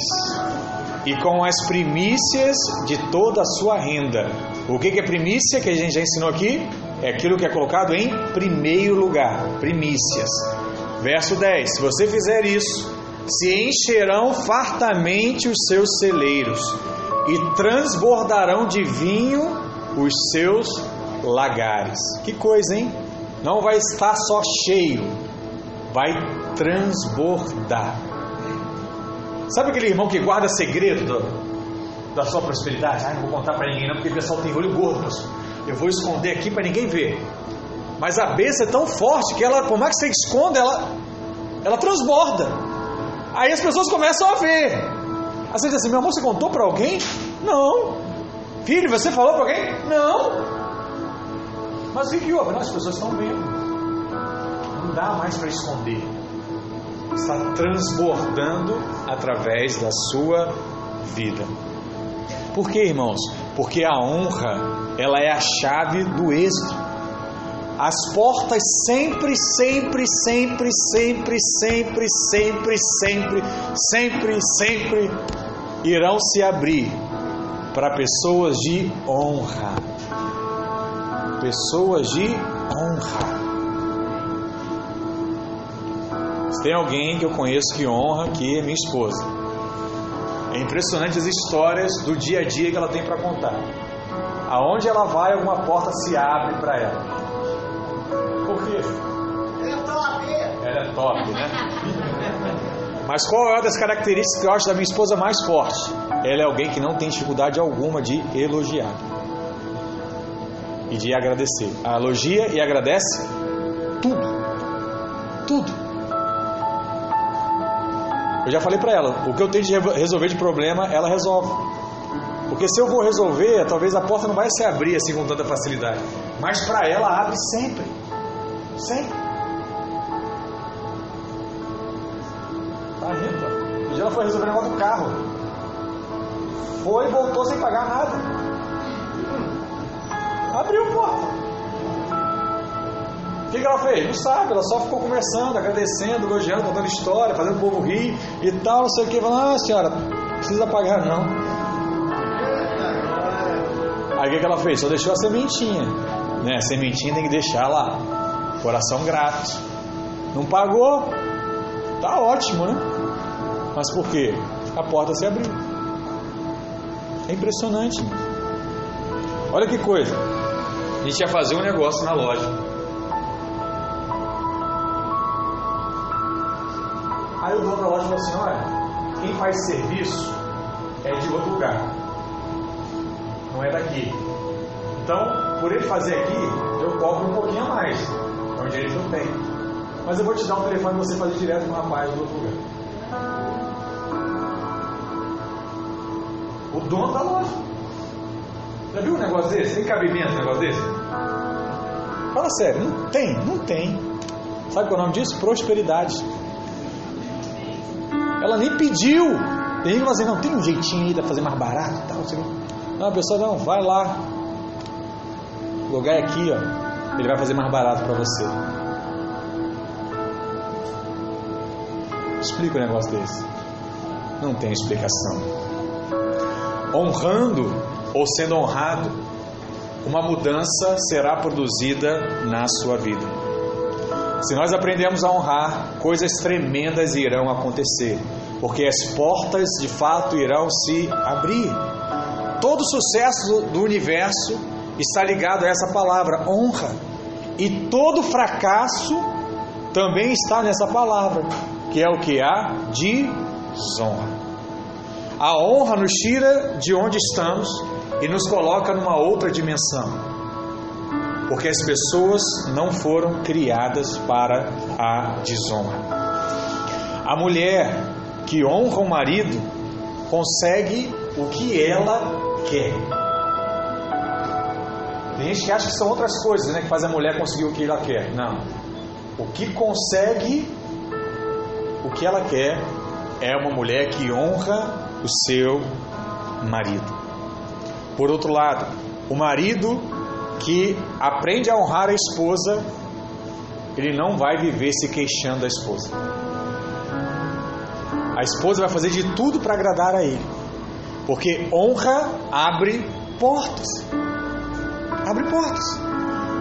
e com as primícias de toda a sua renda. O que é primícia que a gente já ensinou aqui? É aquilo que é colocado em primeiro lugar, primícias. Verso 10: Se você fizer isso, se encherão fartamente os seus celeiros e transbordarão de vinho os seus lagares. Que coisa, hein? Não vai estar só cheio, vai transbordar. Sabe aquele irmão que guarda segredo do, da sua prosperidade? Ah, não vou contar para ninguém não, porque o pessoal tem olho gordo. Eu vou esconder aqui para ninguém ver. Mas a bênção é tão forte que ela, por mais que você esconda, ela, ela transborda. Aí as pessoas começam a ver. Você diz assim, meu amor, você contou para alguém? Não. Filho, você falou para alguém? Não. Mas o que houve? As pessoas estão vendo. Não dá mais para esconder. Está transbordando através da sua vida. Por quê, irmãos? Porque a honra, ela é a chave do êxito. As portas sempre, sempre, sempre, sempre, sempre, sempre, sempre, sempre, sempre irão se abrir para pessoas de honra. Pessoas de honra. Se tem alguém que eu conheço que honra, que é minha esposa. É impressionante as histórias do dia a dia que ela tem para contar. Aonde ela vai, alguma porta se abre para ela. Top, né? Mas qual é uma das características que eu acho da minha esposa mais forte? Ela é alguém que não tem dificuldade alguma de elogiar e de agradecer. A elogia e agradece tudo. Tudo. Eu já falei para ela, o que eu tenho de resolver de problema, ela resolve. Porque se eu vou resolver, talvez a porta não vai se abrir assim com tanta facilidade. Mas para ela abre sempre. Sempre. Tá rindo? Um dia ela foi resolver o negócio do carro. Foi e voltou sem pagar nada. Abriu a porta. O que, que ela fez? Não sabe, ela só ficou conversando, agradecendo, elogiando, contando história, fazendo o povo rir e tal, não sei o que. Falando, ah, senhora, precisa pagar não. Aí o que, que ela fez? Só deixou a sementinha. Né? A sementinha tem que deixar lá. Coração grato. Não pagou? Tá ótimo, né? Mas por quê? A porta se abriu. É impressionante. Olha que coisa. A gente ia fazer um negócio na loja. Aí o dono da loja falou assim: olha, quem faz serviço é de outro lugar, não é daqui. Então, por ele fazer aqui, eu cobro um pouquinho a mais. É um direito que eu tenho. Mas eu vou te dar um telefone para você fazer direto com o rapaz do outro lugar. O dono da loja. Já viu um negócio desse? Tem cabimento um negócio desse? Fala sério, não tem, não tem. Sabe qual é o nome disso? Prosperidade. Ela nem pediu. Tem gente que assim, não, tem um jeitinho aí de fazer mais barato e tal. Assim. Não, a pessoa não, vai lá. O lugar é aqui, ó. Ele vai fazer mais barato para você. Explica um negócio desse. Não tem explicação. Honrando ou sendo honrado, uma mudança será produzida na sua vida. Se nós aprendemos a honrar, coisas tremendas irão acontecer, porque as portas de fato irão se abrir. Todo o sucesso do universo está ligado a essa palavra, honra. E todo fracasso também está nessa palavra, que é o que há desonra. A honra nos tira de onde estamos e nos coloca numa outra dimensão. Porque as pessoas não foram criadas para a desonra. A mulher que honra o marido consegue o que ela quer. Tem gente que acha que são outras coisas, né? Que faz a mulher conseguir o que ela quer. Não. O que consegue o que ela quer é uma mulher que honra o seu marido. Por outro lado, o marido que aprende a honrar a esposa, ele não vai viver se queixando da esposa. A esposa vai fazer de tudo para agradar a ele, porque honra abre portas. Abre portas.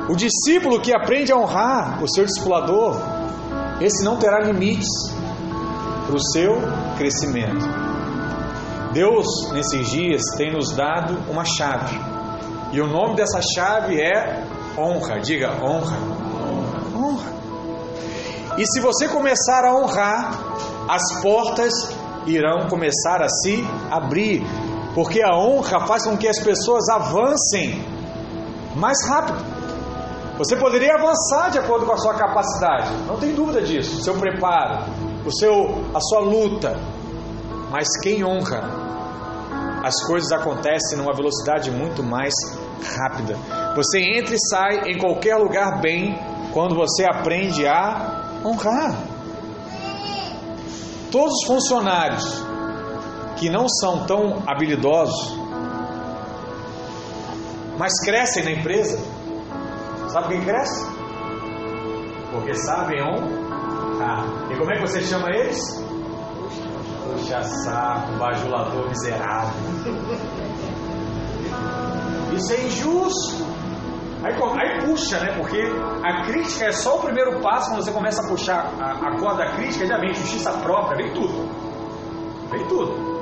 O discípulo que aprende a honrar o seu discipulador, esse não terá limites para o seu crescimento. Deus, nesses dias, tem nos dado uma chave. E o nome dessa chave é honra. Diga honra. Honra. E se você começar a honrar, as portas irão começar a se abrir, porque a honra faz com que as pessoas avancem mais rápido. Você poderia avançar de acordo com a sua capacidade, não tem dúvida disso, o seu preparo, o seu, a sua luta. Mas quem honra, as coisas acontecem numa velocidade muito mais rápida. Você entra e sai em qualquer lugar bem quando você aprende a honrar. Todos os funcionários que não são tão habilidosos, mas crescem na empresa, sabe quem cresce? Porque sabem honrar. E como é que você chama eles? Puxa saco, bajulador miserável. Isso é injusto. Aí, aí, puxa, né? Porque a crítica é só o primeiro passo, quando você começa a puxar a, a corda crítica, já vem justiça própria, vem tudo. Vem tudo.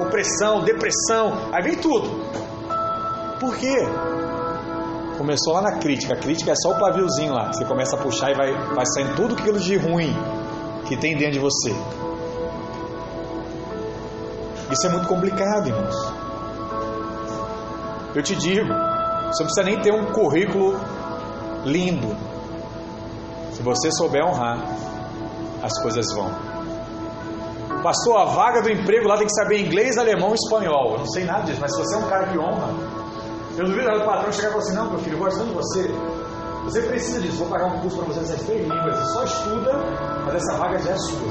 Opressão, depressão, aí vem tudo. Por quê? Começou lá na crítica. A crítica é só o paviozinho lá. Você começa a puxar e vai, vai saindo tudo aquilo de ruim que tem dentro de você. Isso é muito complicado, irmãos. Eu te digo, você não precisa nem ter um currículo lindo. Se você souber honrar, as coisas vão. Pastor, a vaga do emprego lá tem que saber inglês, alemão e espanhol. Eu não sei nada disso, mas se você é um cara que honra, eu duvido o patrão chegar e falar assim: não, meu filho, eu gosto tanto de você. Você precisa disso, vou pagar um curso para você nessas três línguas. Você só estuda, mas essa vaga já é sua.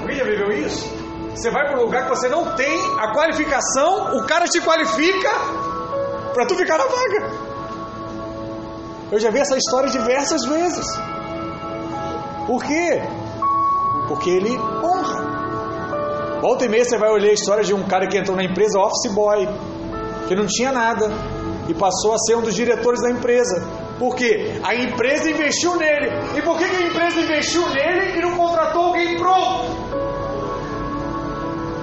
Alguém já viveu isso? Você vai para um lugar que você não tem a qualificação, o cara te qualifica para tu ficar na vaga. Eu já vi essa história diversas vezes. Por quê? Porque ele honra. Volta e meia você vai olhar a história de um cara que entrou na empresa office boy, que não tinha nada e passou a ser um dos diretores da empresa. Por quê? A empresa investiu nele. E por que a empresa investiu nele e não contratou alguém pronto?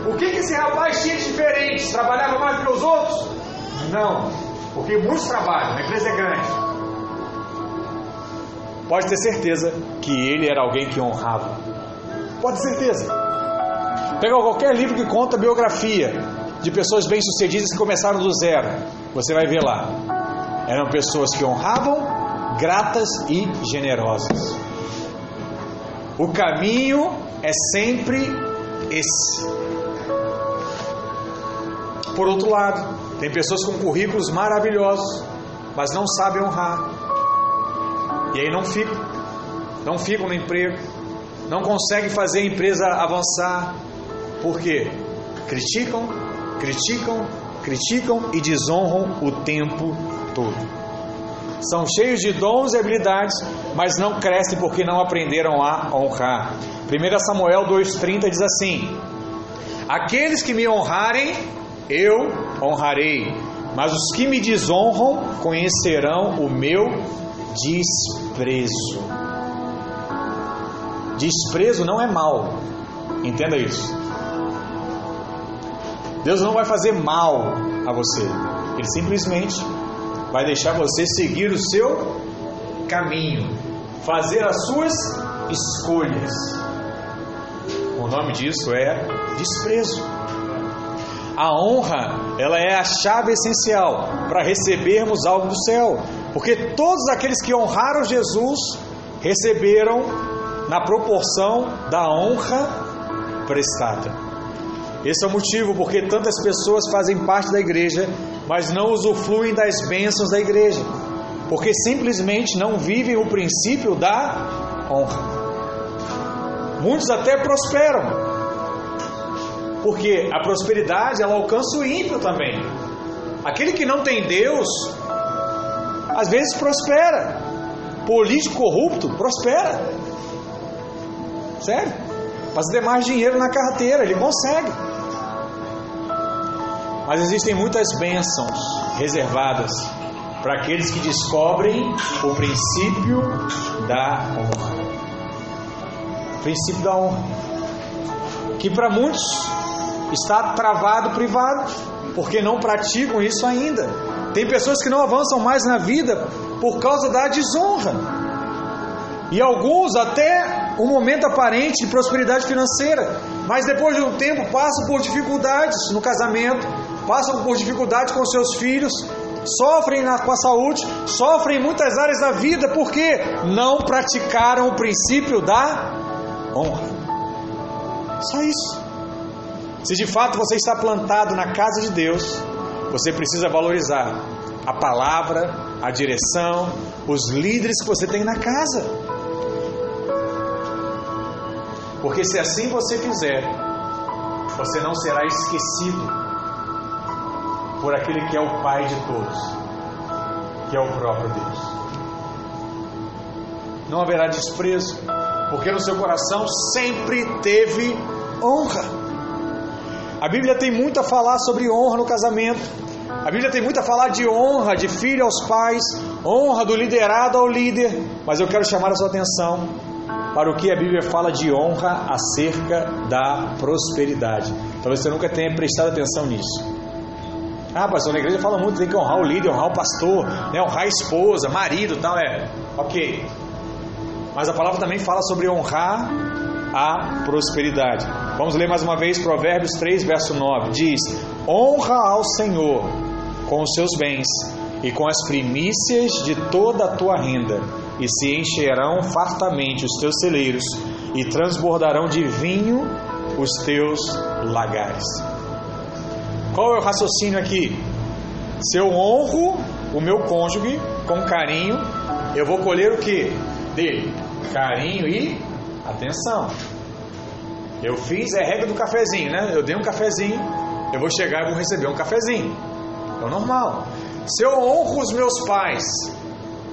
O que, que esse rapaz tinha de diferente? Trabalhava mais que os outros? Não, porque muitos trabalham, a empresa é grande. Pode ter certeza que ele era alguém que honrava. Pode ter certeza. Pega qualquer livro que conta biografia de pessoas bem-sucedidas que começaram do zero. Você vai ver lá. Eram pessoas que honravam, gratas e generosas. O caminho é sempre esse. Por outro lado, tem pessoas com currículos maravilhosos, mas não sabem honrar. E aí não ficam, não ficam no emprego, não conseguem fazer a empresa avançar. Por quê? Criticam, criticam, criticam e desonram o tempo todo. São cheios de dons e habilidades, mas não crescem porque não aprenderam a honrar. 1 Samuel 2,30 diz assim: Aqueles que me honrarem, eu honrarei, mas os que me desonram conhecerão o meu desprezo. Desprezo não é mal, entenda isso. Deus não vai fazer mal a você, Ele simplesmente vai deixar você seguir o seu caminho, fazer as suas escolhas. O nome disso é desprezo. A honra, ela é a chave essencial para recebermos algo do céu, porque todos aqueles que honraram Jesus receberam na proporção da honra prestada. Esse é o motivo porque tantas pessoas fazem parte da igreja, mas não usufruem das bênçãos da igreja, porque simplesmente não vivem o princípio da honra. Muitos até prosperam, porque a prosperidade ela alcança o ímpio também. Aquele que não tem Deus, às vezes prospera. Político corrupto prospera. Sério? Faz ter mais dinheiro na carteira, ele consegue. Mas existem muitas bênçãos reservadas para aqueles que descobrem o princípio da honra. O princípio da honra. Que para muitos está travado privado, porque não praticam isso ainda. Tem pessoas que não avançam mais na vida por causa da desonra. E alguns até um momento aparente de prosperidade financeira, mas depois de um tempo passam por dificuldades no casamento, passam por dificuldades com seus filhos, sofrem na, com a saúde, sofrem em muitas áreas da vida porque não praticaram o princípio da honra. Só isso. Se de fato você está plantado na casa de Deus, você precisa valorizar a palavra, a direção, os líderes que você tem na casa. Porque se assim você fizer, você não será esquecido por aquele que é o Pai de todos, que é o próprio Deus. Não haverá desprezo, porque no seu coração sempre teve honra. A Bíblia tem muito a falar sobre honra no casamento. A Bíblia tem muito a falar de honra de filho aos pais, honra do liderado ao líder, mas eu quero chamar a sua atenção para o que a Bíblia fala de honra acerca da prosperidade. Talvez você nunca tenha prestado atenção nisso. Ah, pastor, na igreja fala muito, tem que honrar o líder, honrar o pastor, né? honrar a esposa, marido tal, é. Ok. Mas a palavra também fala sobre honrar a prosperidade. Vamos ler mais uma vez Provérbios 3, verso 9. Diz: Honra ao Senhor com os seus bens e com as primícias de toda a tua renda, e se encherão fartamente os teus celeiros, e transbordarão de vinho os teus lagares. Qual é o raciocínio aqui? Se eu honro o meu cônjuge com carinho, eu vou colher o que? Dele? Carinho e atenção. Eu fiz é regra do cafezinho, né? Eu dei um cafezinho, eu vou chegar e vou receber um cafezinho. É o normal. Se eu honro os meus pais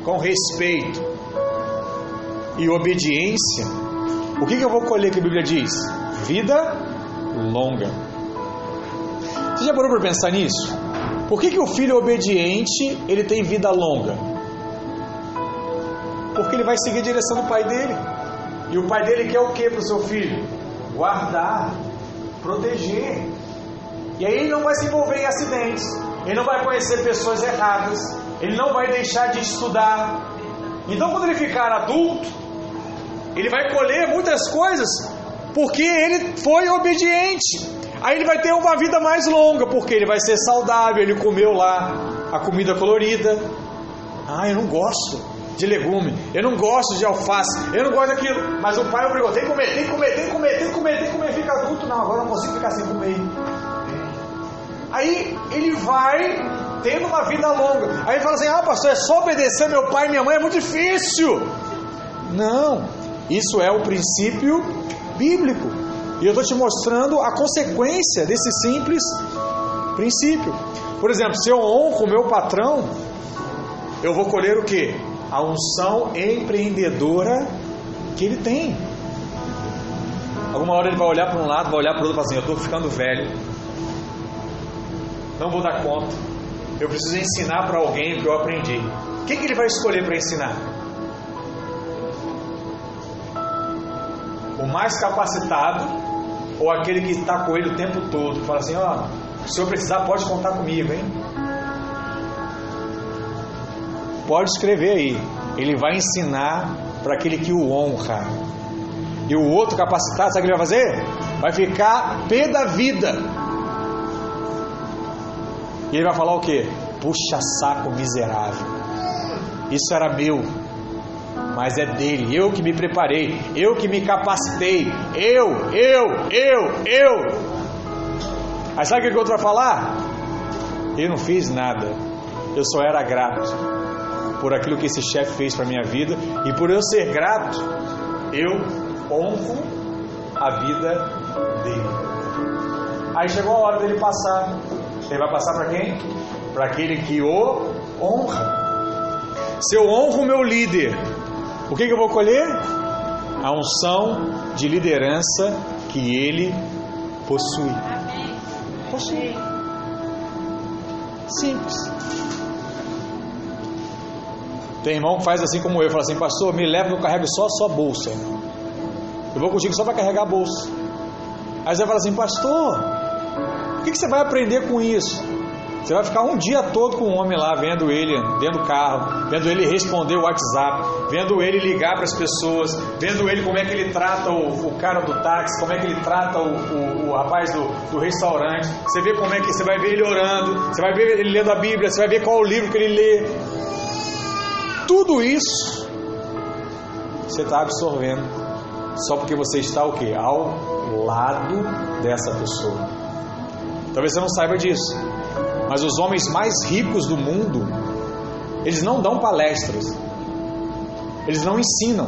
com respeito e obediência, o que, que eu vou colher que a Bíblia diz? Vida longa. Você já parou para pensar nisso? Por que, que o filho obediente ele tem vida longa? Porque ele vai seguir a direção do pai dele. E o pai dele quer o que para o seu filho? Guardar, proteger. E aí ele não vai se envolver em acidentes, ele não vai conhecer pessoas erradas, ele não vai deixar de estudar. Então, quando ele ficar adulto, ele vai colher muitas coisas porque ele foi obediente. Aí ele vai ter uma vida mais longa, porque ele vai ser saudável, ele comeu lá a comida colorida. Ah, eu não gosto de legume, eu não gosto de alface, eu não gosto daquilo. Mas o pai obrigou, tem que comer, tem que comer, tem que comer, tem que comer, tem que comer, fica adulto. Não, agora não consigo ficar sem comer. Aí ele vai tendo uma vida longa. Aí fala assim: ah, pastor, é só obedecer meu pai e minha mãe, é muito difícil. Não, isso é o princípio bíblico. E eu estou te mostrando a consequência desse simples princípio. Por exemplo, se eu honro o meu patrão, eu vou colher o que? A unção empreendedora que ele tem. Alguma hora ele vai olhar para um lado, vai olhar para o outro e falar assim: Eu estou ficando velho, não vou dar conta, eu preciso ensinar para alguém o que eu aprendi. O que, que ele vai escolher para ensinar? O mais capacitado ou aquele que está com ele o tempo todo? Fala assim: Ó, se eu precisar, pode contar comigo, hein? Pode escrever aí. Ele vai ensinar para aquele que o honra. E o outro capacitado, sabe o que ele vai fazer? Vai ficar pé da vida. E ele vai falar o quê? Puxa saco miserável. Isso era meu, mas é dele. Eu que me preparei, eu que me capacitei. Eu, eu, eu, eu. Aí sabe o que o outro vai falar? Eu não fiz nada. Eu só era grato por aquilo que esse chefe fez para minha vida e por eu ser grato, eu honro a vida dele. Aí chegou a hora dele passar. Ele vai passar para quem? Para aquele que o honra. Se eu honro o meu líder, o que, que eu vou colher? A unção de liderança que ele possui. Possui. Simples. Tem irmão que faz assim como eu, fala assim, pastor, me leva, eu carrego só a sua bolsa. Eu vou contigo só para carregar a bolsa. Aí você fala assim, pastor, o que, que você vai aprender com isso? Você vai ficar um dia todo com o homem lá, vendo ele dentro do carro, vendo ele responder o WhatsApp, vendo ele ligar para as pessoas, vendo ele como é que ele trata o, o cara do táxi, como é que ele trata o, o, o rapaz do, do, restaurante. Você vê como é que você vai ver ele orando, você vai ver ele lendo a Bíblia, você vai ver qual o livro que ele lê. Tudo isso você está absorvendo só porque você está o quê? Ao lado dessa pessoa. Talvez você não saiba disso. Mas os homens mais ricos do mundo, eles não dão palestras. Eles não ensinam.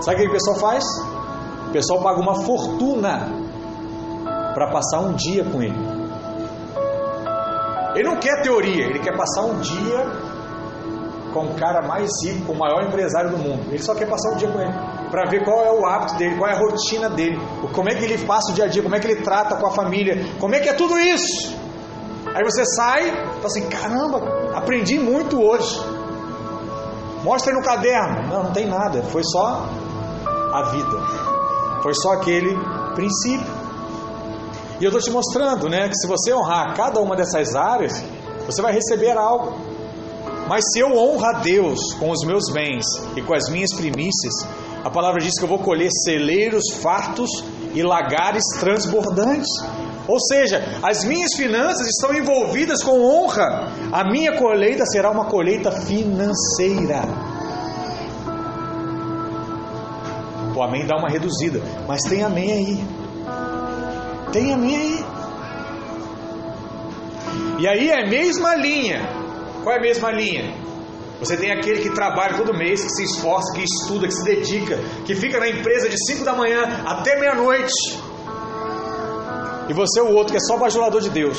Sabe o que o pessoal faz? O pessoal paga uma fortuna para passar um dia com ele. Ele não quer teoria, ele quer passar um dia com o cara mais rico, com o maior empresário do mundo. Ele só quer passar um dia com ele, para ver qual é o hábito dele, qual é a rotina dele, como é que ele passa o dia a dia, como é que ele trata com a família, como é que é tudo isso. Aí você sai, fala assim: caramba, aprendi muito hoje. Mostra aí no caderno. Não, não tem nada. Foi só a vida. Foi só aquele princípio. E eu estou te mostrando, né, que se você honrar cada uma dessas áreas, você vai receber algo. Mas se eu honro a Deus com os meus bens e com as minhas primícias, a palavra diz que eu vou colher celeiros fartos e lagares transbordantes. Ou seja, as minhas finanças estão envolvidas com honra. A minha colheita será uma colheita financeira. O amém dá uma reduzida, mas tem amém aí. Tem amém aí. E aí é a mesma linha. Qual é a mesma linha? Você tem aquele que trabalha todo mês, que se esforça, que estuda, que se dedica, que fica na empresa de 5 da manhã até meia-noite e você é o outro que é só bajulador de Deus.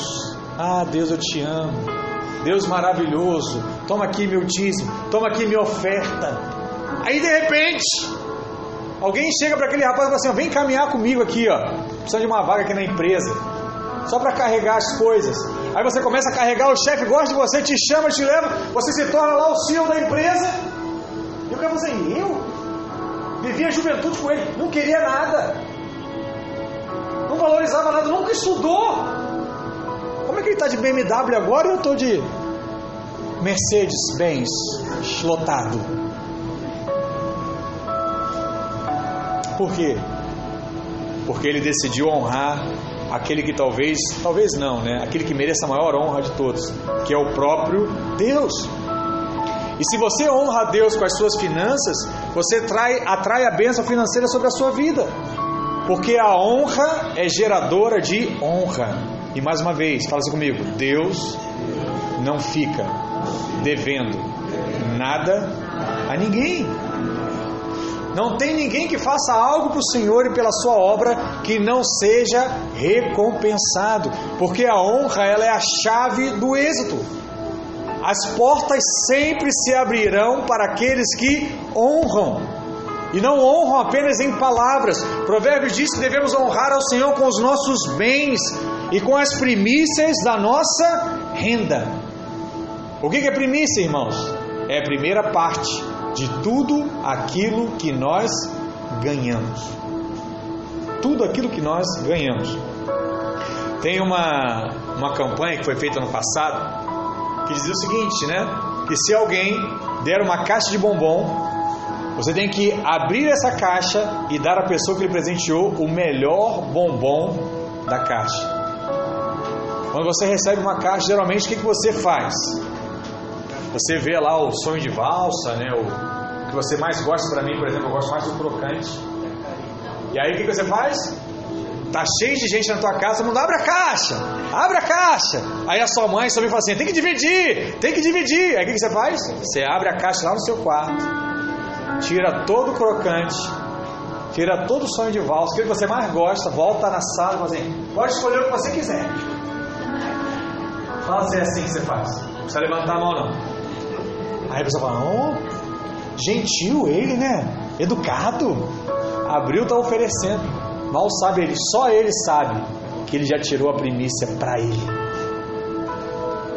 Ah, Deus, eu te amo. Deus maravilhoso. Toma aqui meu dízimo. Toma aqui minha oferta. Aí de repente, alguém chega para aquele rapaz e fala assim: vem caminhar comigo aqui, ó. Precisa de uma vaga aqui na empresa. Só para carregar as coisas. Aí você começa a carregar, o chefe gosta de você, te chama, te leva, você se torna lá o CEO da empresa. E o cara fala assim: eu? Vivia a juventude com ele, não queria nada não valorizava nada, nunca estudou. Como é que ele está de BMW agora e eu estou de Mercedes-Benz lotado? Por quê? Porque ele decidiu honrar aquele que talvez, talvez não, né? Aquele que mereça a maior honra de todos, que é o próprio Deus. E se você honra a Deus com as suas finanças, você trai, atrai a bênção financeira sobre a sua vida. Porque a honra é geradora de honra. E mais uma vez, fala assim comigo: Deus não fica devendo nada a ninguém. Não tem ninguém que faça algo para o Senhor e pela sua obra que não seja recompensado, porque a honra ela é a chave do êxito. As portas sempre se abrirão para aqueles que honram e não honram apenas em palavras. Provérbios diz que devemos honrar ao Senhor com os nossos bens e com as primícias da nossa renda. O que é primícia, irmãos? É a primeira parte de tudo aquilo que nós ganhamos. Tudo aquilo que nós ganhamos. Tem uma, uma campanha que foi feita no passado que dizia o seguinte, né? Que se alguém der uma caixa de bombom você tem que abrir essa caixa e dar à pessoa que lhe presenteou o melhor bombom da caixa. Quando você recebe uma caixa, geralmente o que, que você faz? Você vê lá o sonho de valsa, né? O que você mais gosta para mim, por exemplo, eu gosto mais do crocante. E aí o que, você faz? Tá cheio de gente na tua casa, mundo abre a caixa, abre a caixa. Aí a sua mãe e fala assim: tem que dividir, tem que dividir. Aí o que, você faz? Você abre a caixa lá no seu quarto tira todo o crocante, tira todo o sonho de valsa, aquilo que você mais gosta, volta na sala e fala assim, pode escolher o que você quiser. Fala se é assim que você faz. Não precisa levantar a mão não. Aí a pessoa fala, oh, gentil ele, né? Educado. Abriu, está oferecendo. Mal sabe ele, só ele sabe que ele já tirou a primícia para ele.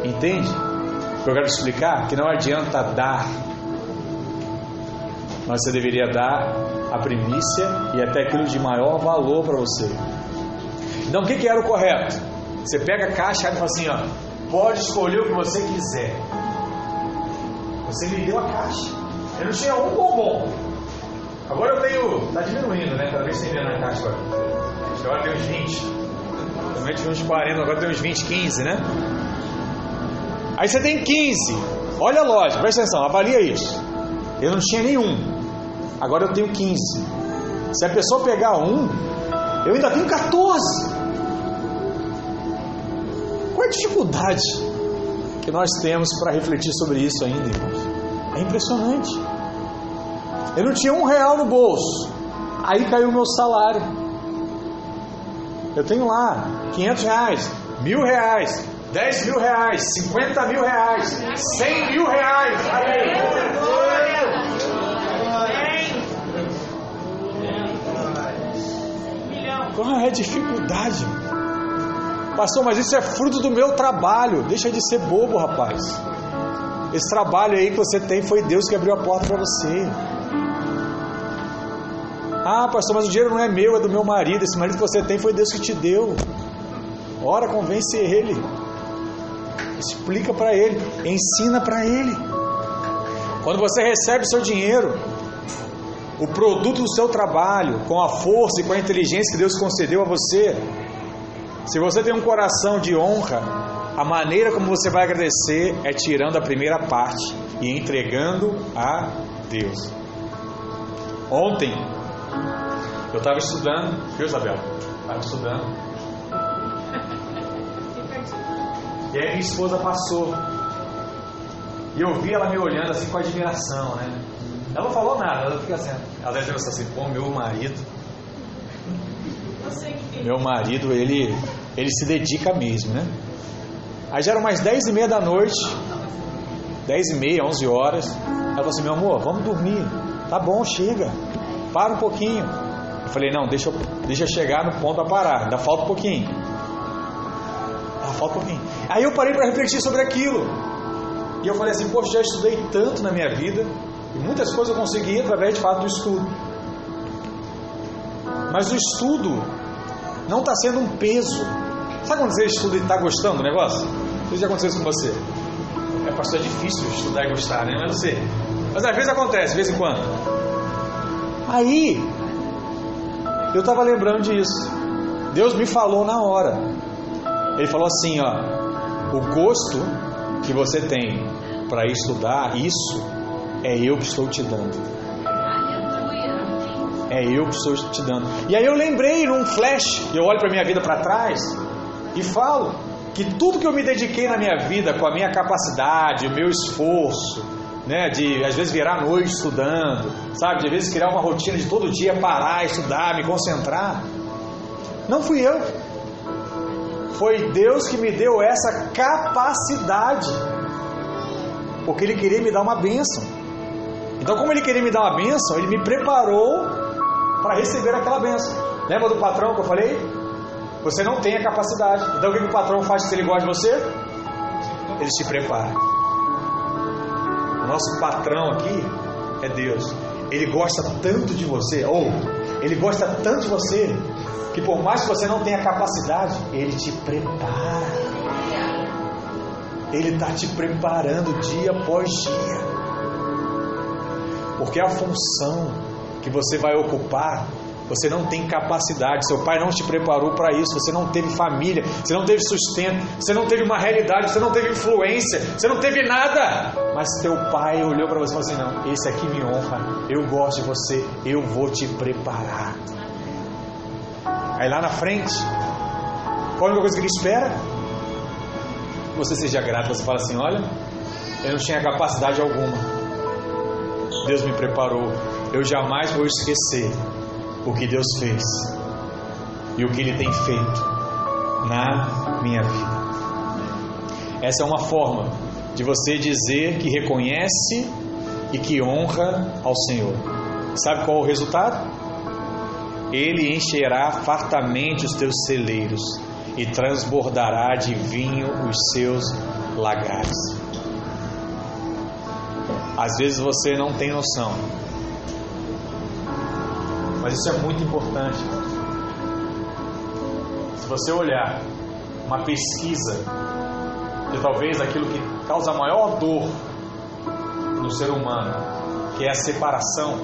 Entende? Eu quero explicar? Que não adianta dar mas você deveria dar a primícia e até aquilo de maior valor para você. Então o que, que era o correto? Você pega a caixa e fala assim, ó, pode escolher o que você quiser. Você me deu a caixa. Eu não tinha um bombom. Agora eu tenho. Está diminuindo, né? Cada vez tem menos na caixa agora. Agora tem uns 20. Também tinha uns 40, agora tem uns 20, 15, né? Aí você tem 15. Olha a lógica, presta atenção, avalia isso. Eu não tinha nenhum. Agora eu tenho 15. Se a pessoa pegar um, eu ainda tenho 14. Qual é a dificuldade que nós temos para refletir sobre isso ainda, irmãos? É impressionante. Eu não tinha um real no bolso. Aí caiu o meu salário. Eu tenho lá 500 reais, mil reais, 10 mil reais, 50 mil reais, 100 mil reais. Qual é a dificuldade? Pastor, mas isso é fruto do meu trabalho. Deixa de ser bobo, rapaz. Esse trabalho aí que você tem foi Deus que abriu a porta para você. Ah, pastor, mas o dinheiro não é meu, é do meu marido. Esse marido que você tem foi Deus que te deu. Ora, convence ele. Explica para ele, ensina para ele. Quando você recebe seu dinheiro, o produto do seu trabalho, com a força e com a inteligência que Deus concedeu a você, se você tem um coração de honra, a maneira como você vai agradecer é tirando a primeira parte e entregando a Deus. Ontem, eu estava estudando, viu Isabel? Estava estudando. E aí minha esposa passou. E eu vi ela me olhando assim com admiração, né? Ela não falou nada, ela fica assim. Às vezes ela assim, pô, meu marido. Meu marido, ele, ele se dedica mesmo, né? Aí já eram mais 10 e meia da noite, 10 e meia, 11 horas. Ela falou assim: Meu amor, vamos dormir. Tá bom, chega. Para um pouquinho. Eu falei: Não, deixa, deixa chegar no ponto a parar. Ainda falta um pouquinho. Ah, falta um pouquinho. Aí eu parei para refletir sobre aquilo. E eu falei assim: Poxa, já estudei tanto na minha vida. E muitas coisas eu consegui através de fato do estudo. Mas o estudo não está sendo um peso. Sabe quando você estuda e está gostando do negócio? Se já aconteceu isso com você. É, pastor, é difícil estudar e gostar, né? Sei. Mas às vezes acontece, de vez em quando. Aí, eu estava lembrando disso. Deus me falou na hora. Ele falou assim, ó. O gosto que você tem para estudar, isso é eu que estou te dando. É eu que estou te dando. E aí eu lembrei num flash, eu olho para minha vida para trás e falo que tudo que eu me dediquei na minha vida, com a minha capacidade, o meu esforço, né, de às vezes virar a noite estudando, sabe, de às vezes criar uma rotina de todo dia parar, estudar, me concentrar, não fui eu. Foi Deus que me deu essa capacidade. Porque Ele queria me dar uma bênção. Então, como Ele queria me dar uma bênção, Ele me preparou para receber aquela bênção. Lembra do patrão que eu falei? Você não tem a capacidade. Então o que o patrão faz se ele gosta de você? Ele te prepara. O nosso patrão aqui é Deus. Ele gosta tanto de você, ou ele gosta tanto de você, que por mais que você não tenha capacidade, ele te prepara. Ele está te preparando dia após dia. Porque a função que você vai ocupar você não tem capacidade, seu pai não te preparou para isso, você não teve família, você não teve sustento, você não teve uma realidade, você não teve influência, você não teve nada. Mas teu pai olhou para você e falou assim: não, esse aqui me honra, eu gosto de você, eu vou te preparar. Aí lá na frente, qual é a coisa que ele espera? Você seja grato, você fala assim: olha, eu não tinha capacidade alguma. Deus me preparou, eu jamais vou esquecer o que Deus fez e o que Ele tem feito na minha vida. Essa é uma forma de você dizer que reconhece e que honra ao Senhor. Sabe qual é o resultado? Ele encherá fartamente os teus celeiros e transbordará de vinho os seus lagares. Às vezes você não tem noção mas isso é muito importante. Se você olhar uma pesquisa de talvez aquilo que causa maior dor no ser humano, que é a separação.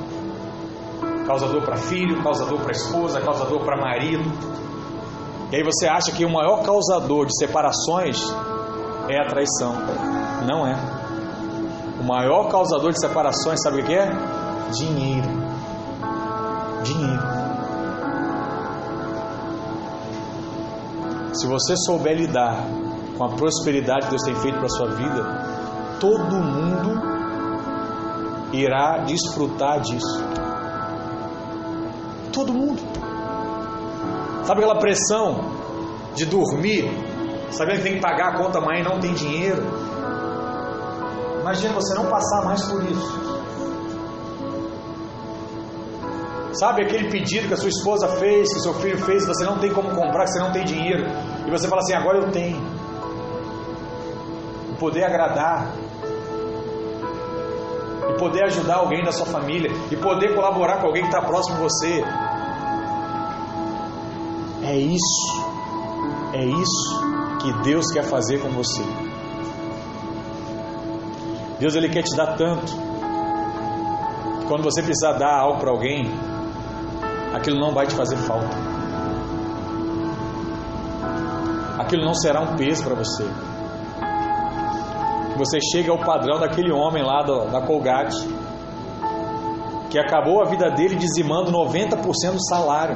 Causa dor para filho, causa dor para esposa, causa dor para marido. E aí você acha que o maior causador de separações é a traição. Não é. O maior causador de separações, sabe o que é? Dinheiro. Dinheiro. Se você souber lidar com a prosperidade que Deus tem feito para a sua vida, todo mundo irá desfrutar disso. Todo mundo. Sabe aquela pressão de dormir, sabendo que tem que pagar a conta amanhã e não tem dinheiro? Imagina você não passar mais por isso. Sabe aquele pedido que a sua esposa fez, que o seu filho fez, você não tem como comprar, que você não tem dinheiro, e você fala assim: agora eu tenho. E poder agradar, e poder ajudar alguém da sua família, e poder colaborar com alguém que está próximo de você. É isso, é isso que Deus quer fazer com você. Deus ele quer te dar tanto. Quando você precisar dar algo para alguém, aquilo não vai te fazer falta. Aquilo não será um peso para você. Você chegue ao padrão daquele homem lá do, da Colgate, que acabou a vida dele dizimando 90% do salário.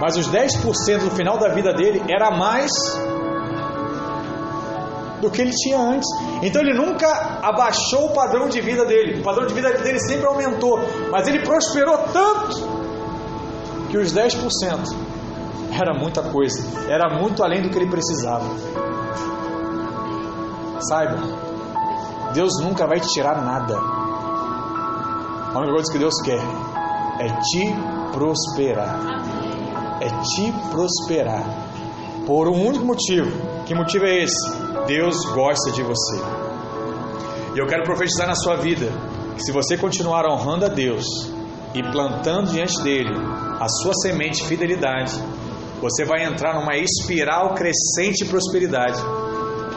Mas os 10% no final da vida dele era mais do que ele tinha antes. Então ele nunca abaixou o padrão de vida dele. O padrão de vida dele sempre aumentou. Mas ele prosperou tanto que os 10% era muita coisa. Era muito além do que ele precisava. Saiba, Deus nunca vai te tirar nada. A única coisa que Deus quer é te prosperar. É te prosperar. Por um único motivo. Que motivo é esse? Deus gosta de você. E eu quero profetizar na sua vida que se você continuar honrando a Deus e plantando diante dele a sua semente de fidelidade, você vai entrar numa espiral crescente de prosperidade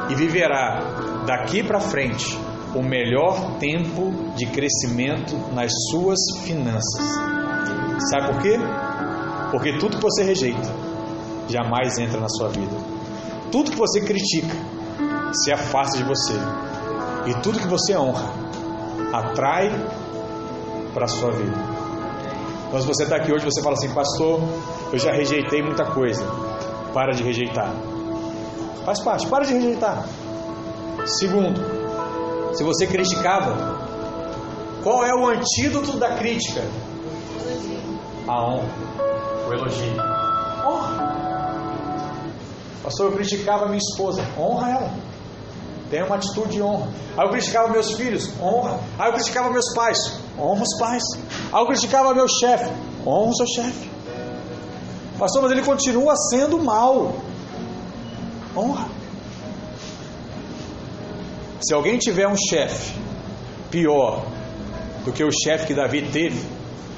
e viverá daqui para frente o melhor tempo de crescimento nas suas finanças. Sabe por quê? Porque tudo que você rejeita jamais entra na sua vida. Tudo que você critica se afasta de você. E tudo que você honra atrai para a sua vida. Se você está aqui hoje, você fala assim, pastor, eu já rejeitei muita coisa. Para de rejeitar. Faz parte, para de rejeitar. Segundo, se você criticava, qual é o antídoto da crítica? A honra, o elogio. Honra. Pastor, eu criticava minha esposa. Honra ela. Tenha uma atitude de honra. Aí eu criticava meus filhos, honra. Aí eu criticava meus pais, honra os pais. Aí eu criticava meu chefe, honra o seu chefe. Pastor, mas ele continua sendo mal. Honra. Se alguém tiver um chefe pior do que o chefe que Davi teve,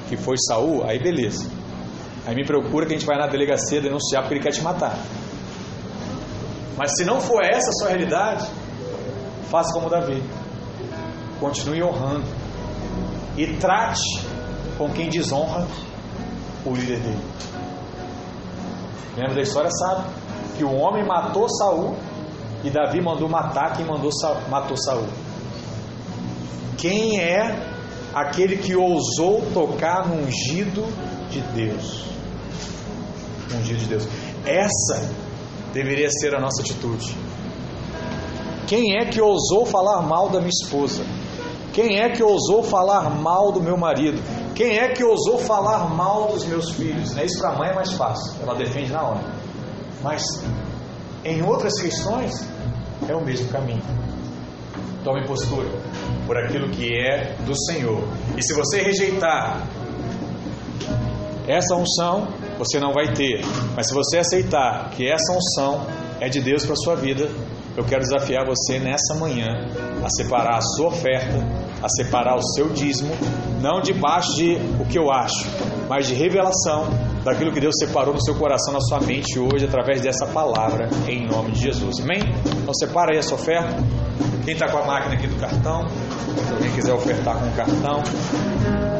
que foi Saul, aí beleza. Aí me procura que a gente vai na delegacia denunciar porque ele quer te matar. Mas se não for essa a sua realidade, faça como Davi. Continue honrando. E trate com quem desonra o líder dele. Lembra da história, sabe? Que o homem matou Saul e Davi mandou matar quem mandou, matou Saul. Quem é aquele que ousou tocar no ungido de Deus? Ungido de Deus. Essa deveria ser a nossa atitude. Quem é que ousou falar mal da minha esposa? Quem é que ousou falar mal do meu marido? Quem é que ousou falar mal dos meus filhos? Né? Isso para a mãe é mais fácil, ela defende na hora. Mas em outras questões é o mesmo caminho. Tome postura por aquilo que é do Senhor. E se você rejeitar essa unção, você não vai ter. Mas se você aceitar que essa unção é de Deus para sua vida, eu quero desafiar você nessa manhã a separar a sua oferta, a separar o seu dízimo, não debaixo de o que eu acho, mas de revelação daquilo que Deus separou no seu coração, na sua mente hoje, através dessa palavra, em nome de Jesus. Amém? Então separa aí a sua oferta. Quem está com a máquina aqui do cartão, alguém quiser ofertar com o cartão.